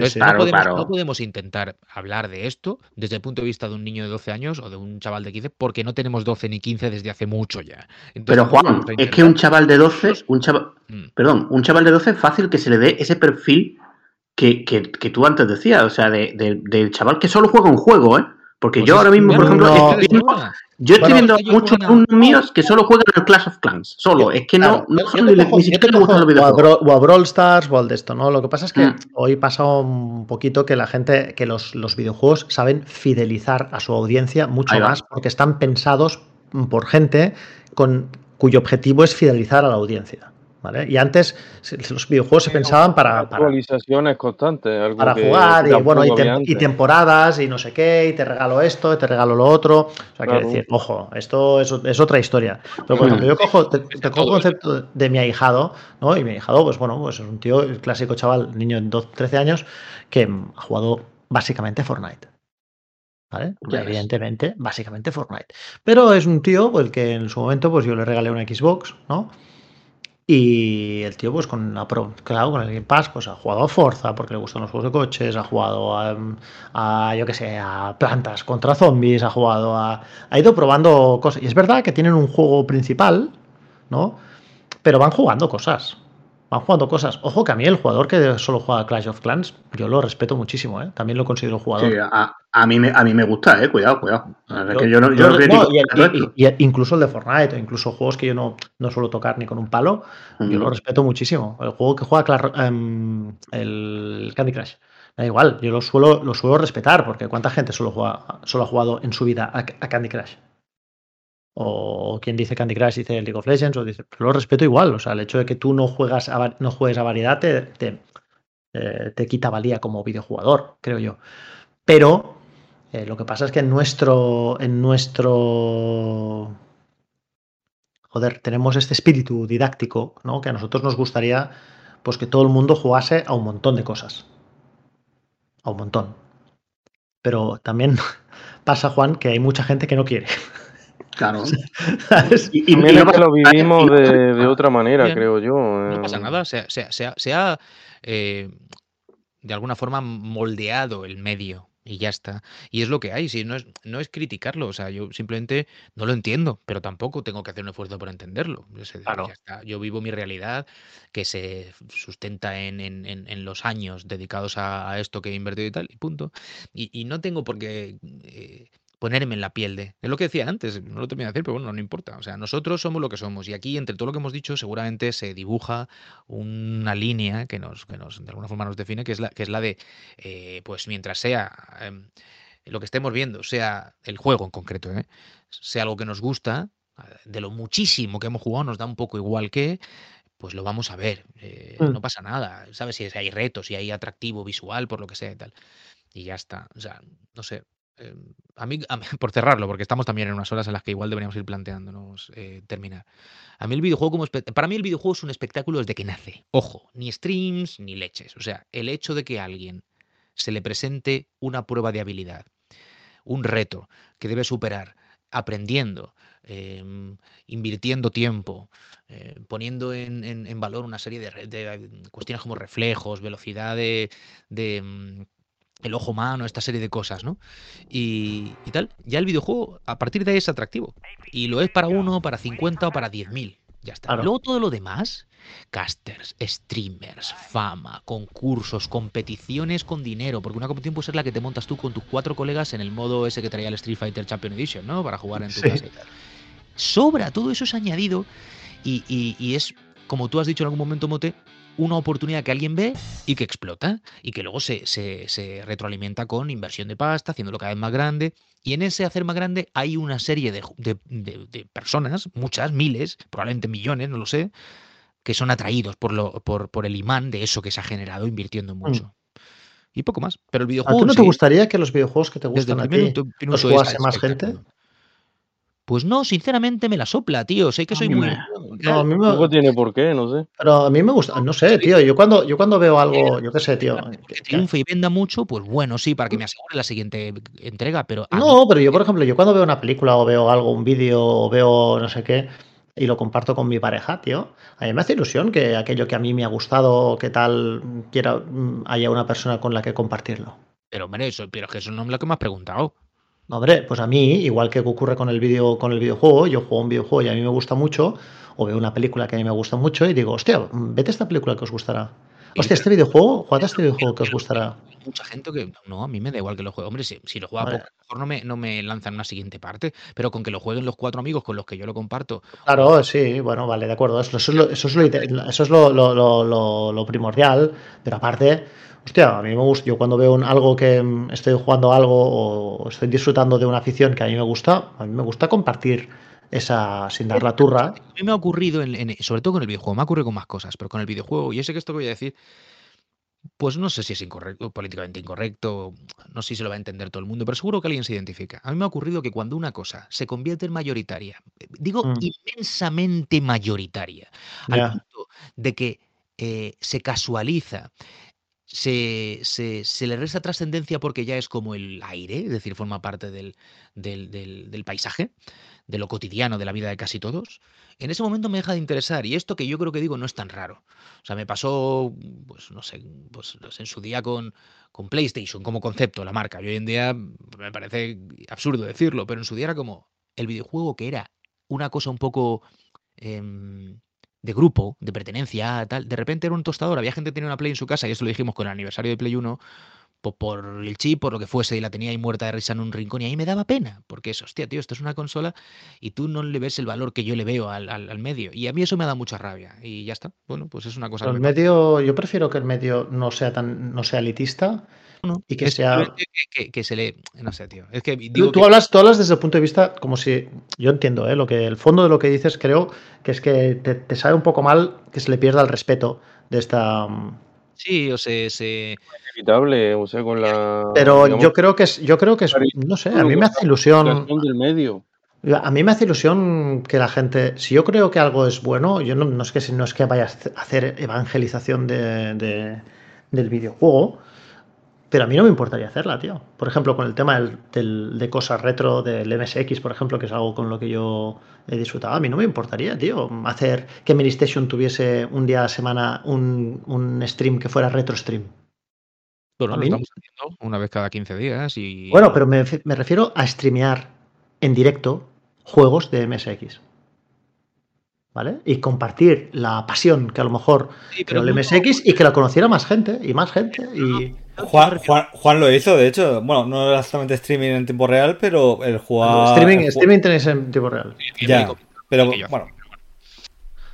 [SPEAKER 4] Entonces,
[SPEAKER 6] sí.
[SPEAKER 4] no,
[SPEAKER 8] Claro,
[SPEAKER 4] podemos,
[SPEAKER 8] claro.
[SPEAKER 4] no podemos intentar hablar de esto desde el punto de vista de un niño de 12 años o de un chaval de 15, porque no tenemos 12 ni 15 desde hace mucho ya. Entonces,
[SPEAKER 8] Pero Juan, es que un chaval de 12, un chaval,
[SPEAKER 4] Mm.
[SPEAKER 8] perdón, un chaval de 12 es fácil que se le dé ese perfil que, que- que tú antes decías, o sea, de- de- del chaval que solo juega un juego, ¿eh? Porque
[SPEAKER 4] Pues
[SPEAKER 8] yo ahora mismo, por ejemplo,
[SPEAKER 6] no,
[SPEAKER 8] estoy viendo. Yo estoy
[SPEAKER 6] Bueno,
[SPEAKER 8] viendo muchos
[SPEAKER 4] a-
[SPEAKER 8] alumnos míos que solo juegan al Clash of Clans, solo, es que no,
[SPEAKER 6] Claro,
[SPEAKER 8] no son ni,
[SPEAKER 6] cojo-
[SPEAKER 8] ni siquiera gustan los
[SPEAKER 6] o a,
[SPEAKER 8] videojuegos.
[SPEAKER 6] Brawl, o a Brawl Stars o al de esto, ¿no? Lo que pasa es que
[SPEAKER 8] Mm.
[SPEAKER 6] hoy pasa un poquito que la gente, que los, los videojuegos saben fidelizar a su audiencia mucho más porque están pensados por gente con, cuyo objetivo es fidelizar a la audiencia. ¿Vale? Y antes los videojuegos se pensaban para, para,
[SPEAKER 7] Actualizaciones constantes. Algo
[SPEAKER 6] para
[SPEAKER 7] que-
[SPEAKER 6] jugar y bueno y, temporadas y no sé qué, y te regalo esto, y te regalo lo otro. O sea, quiero decir, ojo, esto es, es otra historia. Pero por ejemplo, yo cojo, te, te cojo el concepto de mi ahijado, ¿no? Y mi ahijado, pues bueno, pues es un tío, el clásico chaval, niño de 12, 13 años, que ha jugado básicamente Fortnite. ¿Vale? Evidentemente, básicamente Fortnite. Pero es un tío, pues, el que en su momento, pues yo le regalé una Xbox, ¿no? Y el tío, pues con la Pro, claro, con el Game Pass, pues ha jugado a Forza porque le gustan los juegos de coches, ha jugado a, a, yo qué sé, a plantas contra zombies, ha jugado a. Ha ido probando cosas. Y es verdad que tienen un juego principal, ¿no? Pero van jugando cosas. Van jugando cosas. Ojo que a mí el jugador que solo juega Clash of Clans, yo lo respeto muchísimo, ¿eh? También lo considero jugador.
[SPEAKER 8] Sí, a, a mí me, a mí me gusta, eh, cuidado, cuidado.
[SPEAKER 6] Incluso el de Fortnite, o incluso juegos que yo no, no suelo tocar ni con un palo, yo lo respeto muchísimo. El juego que juega em, el Candy Crush. Da igual, yo lo suelo, lo suelo respetar, porque ¿cuánta gente solo, juega, solo ha jugado en su vida a, a Candy Crush? O quien dice Candy Crush dice League of Legends, o dice, lo respeto igual. O sea, el hecho de que tú no juegas a, no juegues a variedad te, te, eh, te quita valía como videojugador, creo yo. Pero eh, lo que pasa es que en nuestro. En nuestro. Joder, tenemos este espíritu didáctico, ¿no? Que a nosotros nos gustaría pues que todo el mundo jugase a un montón de cosas. A un montón. Pero también [laughs] pasa, Juan, que hay mucha gente que no quiere.
[SPEAKER 8] Claro. [laughs] Y, y- y no
[SPEAKER 7] lo vivimos
[SPEAKER 8] no
[SPEAKER 7] de,
[SPEAKER 8] pasa-
[SPEAKER 7] de otra manera,
[SPEAKER 4] Bien.
[SPEAKER 7] creo yo.
[SPEAKER 4] No pasa
[SPEAKER 7] eh.
[SPEAKER 4] nada, se, ha- se se ha- se ha, eh, de alguna forma moldeado el medio y ya está. Y es lo que hay, si no es, no es criticarlo, o sea, yo simplemente no lo entiendo, pero tampoco tengo que hacer un esfuerzo por entenderlo. Decir,
[SPEAKER 6] Claro.
[SPEAKER 4] ya está. Yo vivo mi realidad que se sustenta en, en- en- en los años dedicados a, a esto que he invertido y tal, y punto. Y, y no tengo por qué eh, ponerme en la piel de... Es lo que decía antes, no lo terminé de decir, pero bueno, no importa. O sea, nosotros somos lo que somos y aquí, entre todo lo que hemos dicho, seguramente se dibuja una línea que nos, que nos de alguna forma nos define, que es la, que es la de, eh, pues mientras sea em, lo que estemos viendo, sea el juego en concreto, ¿eh? sea algo que nos gusta, de lo muchísimo que hemos jugado, nos da un poco igual que, pues lo vamos a ver. eh,
[SPEAKER 6] Mm.
[SPEAKER 4] No pasa nada, ¿sabes? Si hay retos, si hay atractivo visual, por lo que sea y tal. Y ya está. O sea, no sé. Eh, a, mí, [laughs] por cerrarlo, porque estamos también en unas horas en las que igual deberíamos ir planteándonos eh, terminar. A mí el videojuego como para mí el videojuego es un espectáculo desde que nace. Ojo, ni streams ni leches. O sea, el hecho de que a alguien se le presente una prueba de habilidad, un reto que debe superar, aprendiendo, em, invirtiendo tiempo, eh, poniendo en, en- valor una serie de, mm, cuestiones como reflejos, velocidad de, el ojo humano, esta serie de cosas, ¿no? Y, y tal. Ya el videojuego, a partir de ahí, es atractivo. Y lo es para uno, para 50 o para 10.000. Ya está.
[SPEAKER 6] Claro.
[SPEAKER 4] Luego todo lo demás casters, streamers, fama, concursos, competiciones con dinero, porque una competición puede ser la que te montas tú con tus cuatro colegas en el modo ese que traía el Street Fighter Champion Edition, ¿no? Para jugar en tu
[SPEAKER 6] Sí.
[SPEAKER 4] casa y tal. Sobra, todo eso es añadido y, y- y es, como tú has dicho en algún momento, Mote, una oportunidad que alguien ve y que explota y que luego se, se- se retroalimenta con inversión de pasta, haciéndolo cada vez más grande. Y en ese hacer más grande hay una serie de, de- de- de personas, muchas, miles, probablemente millones, no lo sé, que son atraídos por, lo, por, por el imán de eso que se ha generado invirtiendo mucho. Y poco más. Pero el
[SPEAKER 6] Mm. ¿A
[SPEAKER 4] videojuego.
[SPEAKER 6] ti no te gustaría que los videojuegos que te gustan a ti los jugase más gente?
[SPEAKER 4] Pues no, sinceramente me la sopla, tío. Sé que
[SPEAKER 6] A
[SPEAKER 4] soy
[SPEAKER 6] mí
[SPEAKER 4] muy.
[SPEAKER 6] me- No, a mí me-
[SPEAKER 7] Tampoco tiene por qué, no sé.
[SPEAKER 6] pero a mí me gusta, no sé, tío, yo cuando, yo cuando veo algo, yo qué sé, tío.
[SPEAKER 4] que triunfe y venda mucho, pues bueno, sí, para que me asegure la siguiente entrega, pero
[SPEAKER 6] No, pero yo, por ejemplo, yo cuando veo una película o veo algo, un vídeo o veo no sé qué, y lo comparto con mi pareja, tío, a mí me hace ilusión que aquello que a mí me ha gustado, que tal, quiera, mm, haya una persona con la que compartirlo.
[SPEAKER 4] pero hombre, eso, pero es que eso no es lo que me has preguntado.
[SPEAKER 6] Hombre, pues a mí, igual que ocurre con el vídeo, con el videojuego, yo juego un videojuego y a mí me gusta mucho, o veo una película que a mí me gusta mucho y digo, hostia, vete a esta película que os gustará. Hostia, este videojuego, jugad a este videojuego que os gustará.
[SPEAKER 4] Hay mucha gente que no, a mí me da igual que lo juegue. Hombre, si, si lo juega
[SPEAKER 6] Vale.
[SPEAKER 4] poco, a lo mejor no me, no me lanzan una siguiente parte, pero con que lo jueguen los cuatro amigos con los que yo lo comparto,
[SPEAKER 6] Claro, sí, bueno, vale, de acuerdo. Eso, eso es, lo, eso es, lo, eso es lo- lo primordial, pero aparte, hostia, a mí me gusta, yo cuando veo un- algo que mm, estoy jugando algo o estoy disfrutando de una afición que a mí me gusta, a mí me gusta compartir esa sin dar la turra.
[SPEAKER 4] A mí me ha ocurrido, en, en- sobre todo con el videojuego, me ha ocurrido con más cosas, pero con el videojuego, y yo sé que esto que voy a decir, pues no sé si es incorrecto, políticamente incorrecto, no sé si se lo va a entender todo el mundo, pero seguro que alguien se identifica. A mí me ha ocurrido que cuando una cosa se convierte en mayoritaria, eh, digo
[SPEAKER 6] Mm.
[SPEAKER 4] inmensamente mayoritaria, al punto de que eh, se casualiza, se, se- le resta trascendencia porque ya es como el aire, es decir, forma parte del, del- del- paisaje, de lo cotidiano, de la vida de casi todos, en ese momento me deja de interesar. Y esto que yo creo que digo no es tan raro. O sea, me pasó, pues no sé, pues en su día con, con PlayStation como concepto, la marca. Y hoy en día me parece absurdo decirlo, pero en su día era como el videojuego que era una cosa un poco em, de grupo, de pertenencia, tal. De repente era un tostador, había gente que tenía una Play en su casa, y eso lo dijimos con el aniversario de Play 1, po- por el chip, por lo que fuese, y la tenía ahí muerta de risa en un rincón, y ahí me daba pena, porque es, hostia, tío, esto es una consola y tú no le ves el valor que yo le veo al, al- al medio. Y a mí eso me da mucha rabia, y ya está. Bueno, pues es una cosa
[SPEAKER 6] Pero
[SPEAKER 4] que
[SPEAKER 6] el
[SPEAKER 4] me
[SPEAKER 6] medio, yo prefiero que el medio no sea tan, no sea elitista
[SPEAKER 4] No,
[SPEAKER 6] y que
[SPEAKER 4] es
[SPEAKER 6] sea.
[SPEAKER 4] que, que- que se le. No sé, tío. Es que
[SPEAKER 6] Tú,
[SPEAKER 4] digo
[SPEAKER 6] tú
[SPEAKER 4] que-
[SPEAKER 6] hablas, tú hablas desde el punto de vista como si. Yo entiendo, ¿eh? Lo que, el fondo de lo que dices creo que es que te, te sabe un poco mal que se le pierda el respeto de esta. mm,
[SPEAKER 4] Sí, o se. se-
[SPEAKER 7] Inevitable, o sea, con la.
[SPEAKER 6] Pero
[SPEAKER 7] digamos,
[SPEAKER 6] yo creo que es, yo creo que es, no sé, a mí me hace ilusión.
[SPEAKER 7] del medio.
[SPEAKER 6] A mí me hace ilusión que la gente, si yo creo que algo es bueno, yo no, no es que si- no es que vaya a hacer evangelización de, de- del videojuego, pero a mí no me importaría hacerla, tío. Por ejemplo, con el tema del, del- de cosas retro del MSX, por ejemplo, que es algo con lo que yo he disfrutado, a mí no me importaría, tío, hacer que Ministation tuviese un día a la semana un, un stream que fuera retro stream.
[SPEAKER 4] Bueno, lo estamos haciendo una vez cada 15 días y.
[SPEAKER 6] Bueno, pero me, me refiero a streamear en directo juegos de MSX. ¿Vale? Y compartir la pasión que a lo mejor
[SPEAKER 4] Sí, pero
[SPEAKER 6] el
[SPEAKER 4] no-
[SPEAKER 6] MSX y que la conociera más gente y más gente. Y
[SPEAKER 5] Juan, Juan, Juan lo hizo, de hecho. Bueno, no era exactamente streaming en tiempo real, pero el jugar.
[SPEAKER 6] streaming,
[SPEAKER 5] el
[SPEAKER 6] streaming tenéis en tiempo real.
[SPEAKER 5] Ya, pero bueno.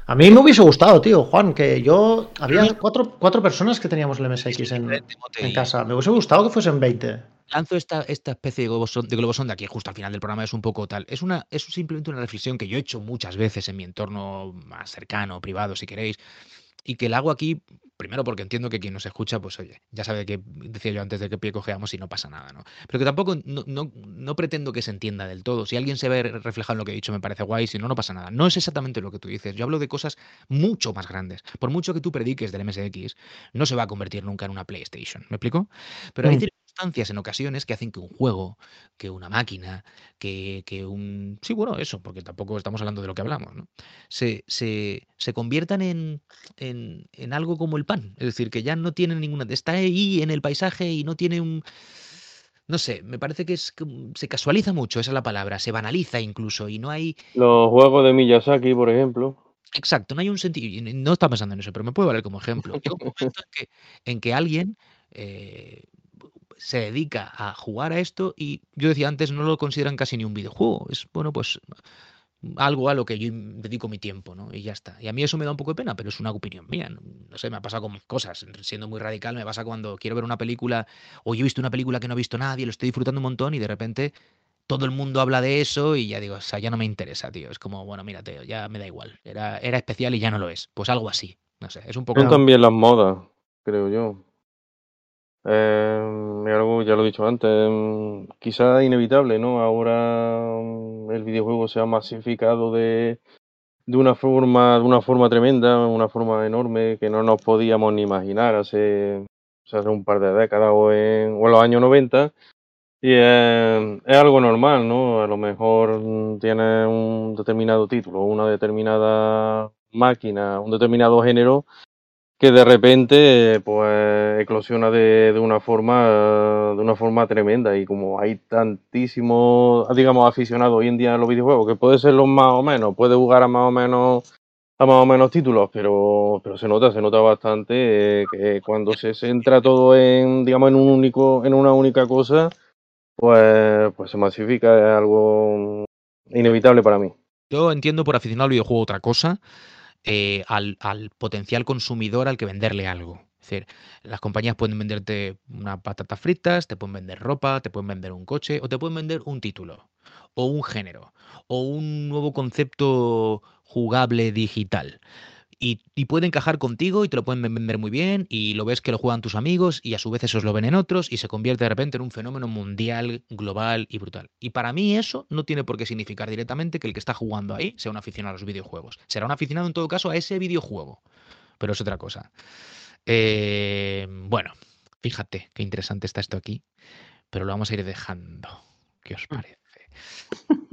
[SPEAKER 6] A mí me hubiese gustado, tío, Juan, que yo. Había cuatro, cuatro personas que teníamos el MSX en, en casa. Me hubiese gustado que fuesen 20.
[SPEAKER 4] lanzo esta, esta especie de globosón, de globosonda que justo al final del programa es un poco tal. Es, una, es simplemente una reflexión que yo he hecho muchas veces en mi entorno más cercano, privado, si queréis, y que la hago aquí, primero porque entiendo que quien nos escucha, pues oye, ya sabe que decía yo antes de que pie cojeamos y no pasa nada, ¿no? Pero que tampoco no, no- no pretendo que se entienda del todo. Si alguien se ve reflejado en lo que he dicho, me parece guay, si no, no pasa nada. No es exactamente lo que tú dices. Yo hablo de cosas mucho más grandes. Por mucho que tú prediques del MSX, no se va a convertir nunca en una PlayStation. ¿Me explico? Pero hay. Circunstancias en ocasiones que hacen que un juego, que una máquina, que, que un... Sí, bueno, eso, porque tampoco estamos hablando de lo que hablamos, ¿no? Se, se, se conviertan en, en, en algo como el pan. Es decir, que ya no tiene ninguna... Está ahí en el paisaje y no tiene un... No sé, me parece que es que se casualiza mucho, esa es la palabra, se banaliza incluso y no hay...
[SPEAKER 7] Los juegos de Miyazaki, por ejemplo.
[SPEAKER 4] Exacto, no hay un sentido. No está pensando en eso, pero me puede valer como ejemplo. Llega un momento en que, en que alguien eh, se dedica a jugar a esto y yo decía antes, no lo consideran casi ni un videojuego. Es, bueno, pues algo a lo que yo dedico mi tiempo, ¿no? Y ya está. Y a mí eso me da un poco de pena, pero es una opinión mía. No, sé, me ha pasado con cosas. Siendo muy radical, me pasa cuando quiero ver una película o yo he visto una película que no ha visto nadie, lo estoy disfrutando un montón y de repente todo el mundo habla de eso y ya digo, o sea, ya no me interesa, tío. Es como, bueno, mira, tío, ya me da igual. Era, era especial y ya no lo es. Pues algo así. No sé, es un poco...
[SPEAKER 7] Son también las modas, creo yo. Eh, algo, ya lo he dicho antes, mm, quizá inevitable, ¿no? Ahora mm, el videojuego se ha masificado de, de una forma, de una forma tremenda, una forma enorme que no nos podíamos ni imaginar hace, sea, hace un par de décadas o en, o los años 90. Y es algo normal, ¿no? A lo mejor mm, tiene un determinado título, una determinada máquina, un determinado género que de repente pues eclosiona de, de una forma de una forma tremenda. Y como hay tantísimos digamos aficionados hoy en día a los videojuegos que puede ser los más o menos puede jugar a más o menos a más o menos títulos pero pero se nota se nota bastante eh, que cuando se centra todo en digamos en un único en una única cosa pues pues se masifica es algo inevitable para mí.
[SPEAKER 4] Yo entiendo por aficionado al videojuego otra cosa, eh, al, al potencial consumidor al que venderle algo. Es decir, las compañías pueden venderte unas patatas fritas, te pueden vender ropa, te pueden vender un coche o te pueden vender un título o un género o un nuevo concepto jugable digital. Y, y puede encajar contigo y te lo pueden vender muy bien y lo ves que lo juegan tus amigos y a su vez esos lo ven en otros y se convierte de repente en un fenómeno mundial, global y brutal. Y para mí eso no tiene por qué significar directamente que el que está jugando ahí sea un aficionado a los videojuegos. Será un aficionado en todo caso a ese videojuego, pero es otra cosa. Eh, bueno, fíjate qué interesante está esto aquí, pero lo vamos a ir dejando. ¿Qué os parece? [laughs]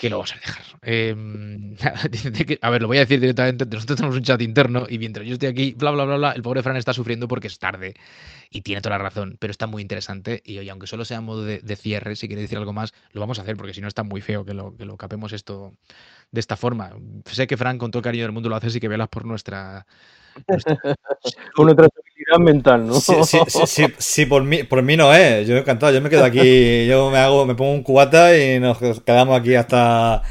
[SPEAKER 4] Que lo vamos a dejar. [laughs] [laughs] Que- a ver, lo voy a decir directamente. Nosotros tenemos un chat interno y mientras yo estoy aquí, bla, bla, bla, bla, el pobre Fran está sufriendo porque es tarde y tiene toda la razón, pero está muy interesante. Y oye, aunque solo sea modo de, cierre, si quiere decir algo más, lo vamos a hacer porque si no está muy feo que lo, capemos esto de esta forma. Sé que Fran, con todo el cariño del mundo, lo hace y que velas por nuestra.
[SPEAKER 7] con nuestra [laughs] mental no
[SPEAKER 5] Sí, sí, sí, sí, sí, por, mí, por mí no es. Yo encantado. Yo me quedo aquí. [laughs] Yo me hago, me pongo un cubata y nos quedamos aquí hasta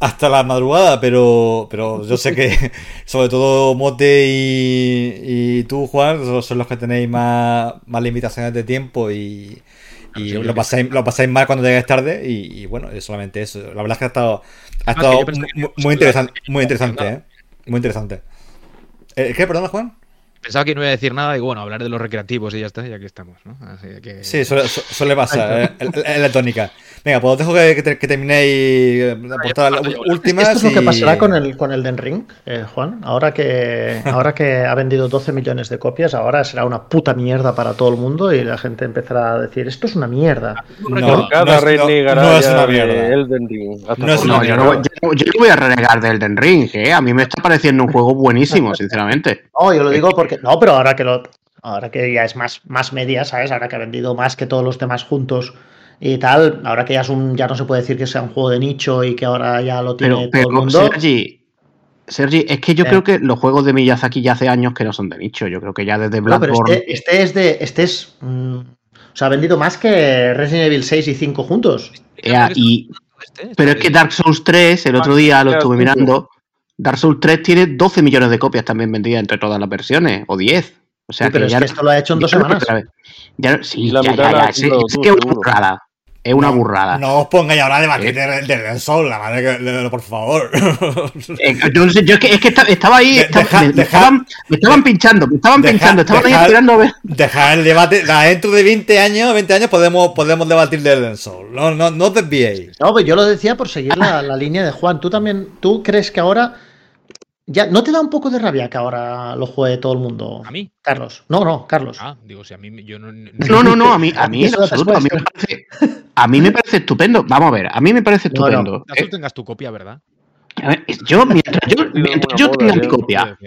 [SPEAKER 5] hasta la madrugada. Pero, pero yo sé que [laughs] sobre todo Mote y, y tú, Juan, son- los que tenéis más, más limitaciones de tiempo y,
[SPEAKER 4] yo
[SPEAKER 5] lo pasáis, lo pasáis mal cuando llegáis tarde. Y, y bueno, es solamente eso. La verdad es que ha estado, ha
[SPEAKER 4] Ah,
[SPEAKER 5] estado muy,
[SPEAKER 4] no
[SPEAKER 5] muy interesante, muy interesante, ¿eh? Muy interesante. Eh, ¿Qué? ¿Perdona, Juan?
[SPEAKER 4] Pensaba que no iba a decir nada y bueno, hablar de los recreativos y ya está, ya que estamos, ¿no? Así que.
[SPEAKER 5] Sí, suele, su- suele pasar, eh, la tónica. Venga, pues os dejo que, que, que terminéis eh, de aportar las
[SPEAKER 4] ya, ya.
[SPEAKER 5] últimas.
[SPEAKER 6] Esto es lo que pasará con el, con el Den Ring, eh, Juan. Ahora que, [laughs] ahora que ha vendido 12 millones de copias, ahora será una puta mierda para todo el mundo y la gente empezará a decir, esto es una mierda.
[SPEAKER 5] No,
[SPEAKER 7] Por cada
[SPEAKER 5] no es- no- no es una mierda.
[SPEAKER 7] Elden Ring.
[SPEAKER 5] No es una
[SPEAKER 8] No,
[SPEAKER 7] la
[SPEAKER 8] yo
[SPEAKER 5] mierda.
[SPEAKER 8] no, yo, yo no voy a renegar del Den Ring, ¿eh? A mí me está pareciendo un juego buenísimo, [laughs] sinceramente.
[SPEAKER 6] No, yo lo digo porque. No, pero ahora que lo. Ahora que ya es más, más media, ¿sabes? Ahora que ha vendido más que todos los demás juntos y tal, ahora que ya es un, ya no se puede decir que sea un juego de nicho y que ahora ya lo tiene
[SPEAKER 8] Pero,
[SPEAKER 6] todo el
[SPEAKER 8] pero
[SPEAKER 6] mundo.
[SPEAKER 8] Sergi, Sergi, es que yo
[SPEAKER 6] Eh.
[SPEAKER 8] creo que los juegos de Miyazaki ya hace años que no son de nicho. Yo creo que ya desde
[SPEAKER 6] No, pero
[SPEAKER 8] Bloodborne.
[SPEAKER 6] este, este es de. Este es. mm, o sea, ha vendido más que Resident Evil 6 y 5 juntos.
[SPEAKER 8] Ea, y,
[SPEAKER 4] Este,
[SPEAKER 8] pero es que Dark Souls 3, el otro día lo
[SPEAKER 7] ya,
[SPEAKER 8] estuve mirando. Dark Souls 3 tiene 12 millones de copias también vendidas entre todas las versiones, o 10. O sea
[SPEAKER 6] Sí, pero
[SPEAKER 8] que
[SPEAKER 6] es
[SPEAKER 8] ya
[SPEAKER 6] que esto lo ha hecho en
[SPEAKER 8] ya
[SPEAKER 6] dos semanas.
[SPEAKER 8] otra vez. Ya sí, ya, ya, ya, es que es una burrada. Es una
[SPEAKER 5] No,
[SPEAKER 8] burrada.
[SPEAKER 5] No os pongáis ahora a debatir del de, Dead Soul, la madre que. de- de- por favor.
[SPEAKER 8] Eh, yo es que, es que esta- estaba ahí,
[SPEAKER 5] De-
[SPEAKER 8] estaba-
[SPEAKER 5] deja-
[SPEAKER 8] me, estaban, me estaban pinchando, me estaban
[SPEAKER 5] deja-
[SPEAKER 8] pinchando, estaban ahí esperando a ver.
[SPEAKER 5] Dejar el debate. La, dentro de 20 años, 20 años podemos, podemos debatir del Soul. No, no, no os desviéis.
[SPEAKER 6] No, pues yo lo decía por seguir la, la línea de Juan. ¿Tú también, tú crees que ahora ya no te da un poco de rabia que ahora lo juegue todo el mundo?
[SPEAKER 4] ¿A mí?
[SPEAKER 6] Carlos. No, no, Carlos.
[SPEAKER 4] Ah, digo, si a mí yo no. [laughs]
[SPEAKER 8] No, no, no, a mí, a mí [laughs] en absoluto, a mí, me parece, a mí me parece estupendo. Vamos a ver, a mí me parece
[SPEAKER 6] No, no.
[SPEAKER 8] estupendo.
[SPEAKER 4] Azul
[SPEAKER 8] Eh,
[SPEAKER 4] tengas tu copia, ¿verdad?
[SPEAKER 8] a ver, yo, mientras yo, [laughs] mientras yo tenga mi copia,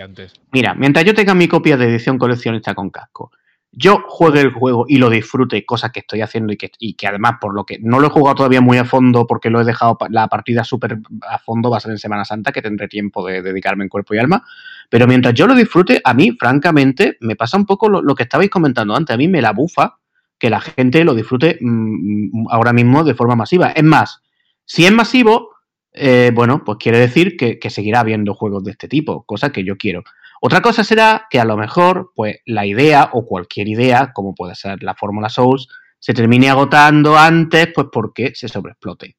[SPEAKER 8] mira, mientras yo tenga mi copia de edición coleccionista con casco yo juegue el juego y lo disfrute, cosa que estoy haciendo y que, además, por lo que no lo he jugado todavía muy a fondo, porque lo he dejado la partida súper a fondo, va a ser en Semana Santa, que tendré tiempo de dedicarme en cuerpo y alma. Pero mientras yo lo disfrute, a mí, francamente, me pasa un poco lo, que estabais comentando antes. A mí me la bufa que la gente lo disfrute mm, ahora mismo de forma masiva. Es más, si es masivo, eh, bueno, pues quiere decir que, que seguirá habiendo juegos de este tipo, cosa que yo quiero. Otra cosa será que a lo mejor, pues, la idea o cualquier idea, como puede ser la fórmula Souls, se termine agotando antes, pues porque se sobreexplote.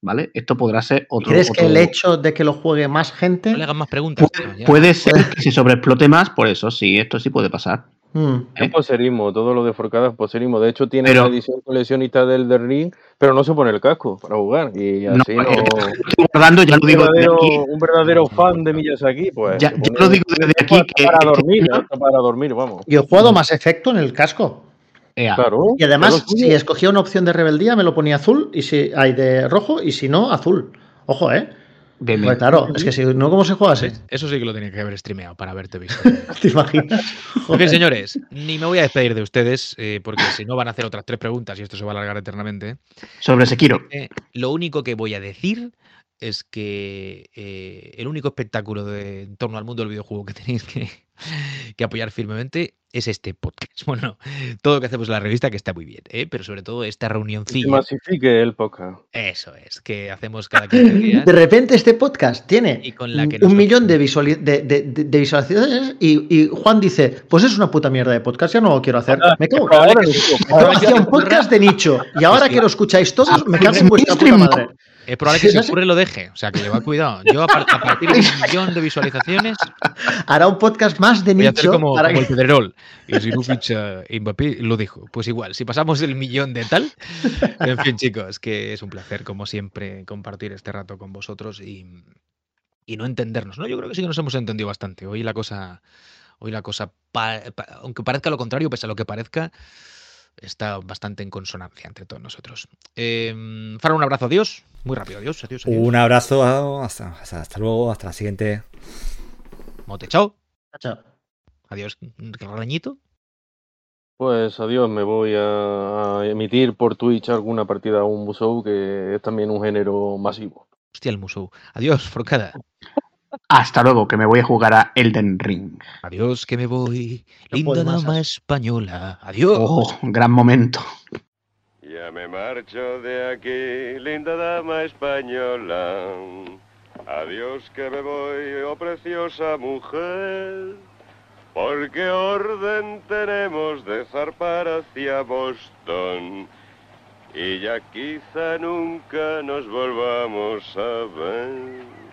[SPEAKER 8] ¿Vale? Esto podrá ser otro.
[SPEAKER 6] ¿Crees que el hecho de que lo juegue más gente...
[SPEAKER 4] No le hagan más preguntas.
[SPEAKER 8] puede, puede ser que se sobreexplote más, por eso sí, esto sí puede pasar.
[SPEAKER 6] Mm.
[SPEAKER 7] Es poserismo, todo lo de Forcada es poserismo. De hecho, tiene
[SPEAKER 8] Pero-
[SPEAKER 7] la edición coleccionista del The Ring, pero no se pone el casco para jugar. Y
[SPEAKER 8] No,
[SPEAKER 7] así no.
[SPEAKER 8] que estoy guardando, ya lo
[SPEAKER 7] un,
[SPEAKER 8] digo desde
[SPEAKER 7] verdadero,
[SPEAKER 8] aquí.
[SPEAKER 7] un verdadero fan de Miyazaki, pues.
[SPEAKER 8] Ya- yo lo digo desde aquí que
[SPEAKER 7] Para dormir,
[SPEAKER 8] tío-
[SPEAKER 7] hasta para dormir, vamos.
[SPEAKER 6] Yo he jugado más efecto en el casco.
[SPEAKER 8] Ea,
[SPEAKER 7] Claro.
[SPEAKER 6] Y además, si escogía una opción de rebeldía, me lo ponía azul, y si hay de rojo, y si no, azul. Ojo, ¿eh? Pues claro, es que si no, ¿cómo se juega así? [laughs]
[SPEAKER 4] Eso sí que lo tenía que haber streameado para haberte visto. [laughs]
[SPEAKER 6] ¿Te imaginas?
[SPEAKER 4] Fin, señores, ni me voy a despedir de ustedes, eh, porque si no van a hacer otras tres preguntas y esto se va a alargar eternamente.
[SPEAKER 8] Sobre Sekiro.
[SPEAKER 4] Eh, lo único que voy a decir es que eh, el único espectáculo de, en torno al mundo del videojuego que tenéis que, que apoyar firmemente es este podcast. [laughs] Bueno, todo lo que hacemos en la revista que está muy bien, ¿eh? pero sobre todo esta
[SPEAKER 7] Que
[SPEAKER 4] reunioncilla.
[SPEAKER 7] masifique el podcast.
[SPEAKER 4] Eso es, que hacemos cada 15 [laughs] días.
[SPEAKER 6] De repente este podcast tiene
[SPEAKER 4] Y con la que
[SPEAKER 6] un millón de, visuali- de, de- de- de visualizaciones y, y Juan dice, pues es una puta mierda de podcast, ya no lo quiero hacer. Me cago.
[SPEAKER 7] Ahora
[SPEAKER 6] Ahora
[SPEAKER 7] que-
[SPEAKER 6] yo hacía un podcast de nicho [laughs] y ahora
[SPEAKER 4] Sí.
[SPEAKER 6] que lo escucháis todos, me cago en vuestra puta madre.
[SPEAKER 4] Es probable que
[SPEAKER 6] Sí,
[SPEAKER 4] si ocurre lo deje, o sea que le va cuidado. Yo a, a partir de un millón de visualizaciones
[SPEAKER 6] Hará un podcast más de
[SPEAKER 4] voy a hacer como,
[SPEAKER 6] para
[SPEAKER 4] como el
[SPEAKER 6] que-
[SPEAKER 4] Pedrerol. [laughs] Y si no ficha Mbappé, lo dijo. Pues igual, si pasamos el millón de tal. En fin, chicos, que es un placer, como siempre, compartir este rato con vosotros y, y no entendernos. ¿no? Yo creo que sí que nos hemos entendido bastante. Hoy la cosa, hoy la cosa pa- pa- aunque parezca lo contrario, pese a lo que parezca, está bastante en consonancia entre todos nosotros. Eh, Fara, un abrazo, adiós. Muy rápido, adiós, adiós, adiós.
[SPEAKER 5] Un abrazo, hasta, hasta, hasta luego, hasta la siguiente.
[SPEAKER 4] Mote, chao.
[SPEAKER 6] Chao.
[SPEAKER 4] Adiós, Rañito.
[SPEAKER 7] Pues adiós, me voy a, a emitir por Twitch alguna partida a un Musou, que es también un género masivo.
[SPEAKER 4] Hostia, el musou. Adiós, Forcada.
[SPEAKER 8] Hasta luego, que me voy a jugar a Elden Ring.
[SPEAKER 4] Adiós, que me voy.
[SPEAKER 6] No
[SPEAKER 4] Linda dama española. Adiós.
[SPEAKER 8] Oh, gran momento.
[SPEAKER 9] Ya me marcho de aquí, linda dama española. Adiós que me voy, oh preciosa mujer. Porque orden tenemos de zarpar hacia Boston. Y ya quizá nunca nos volvamos a ver.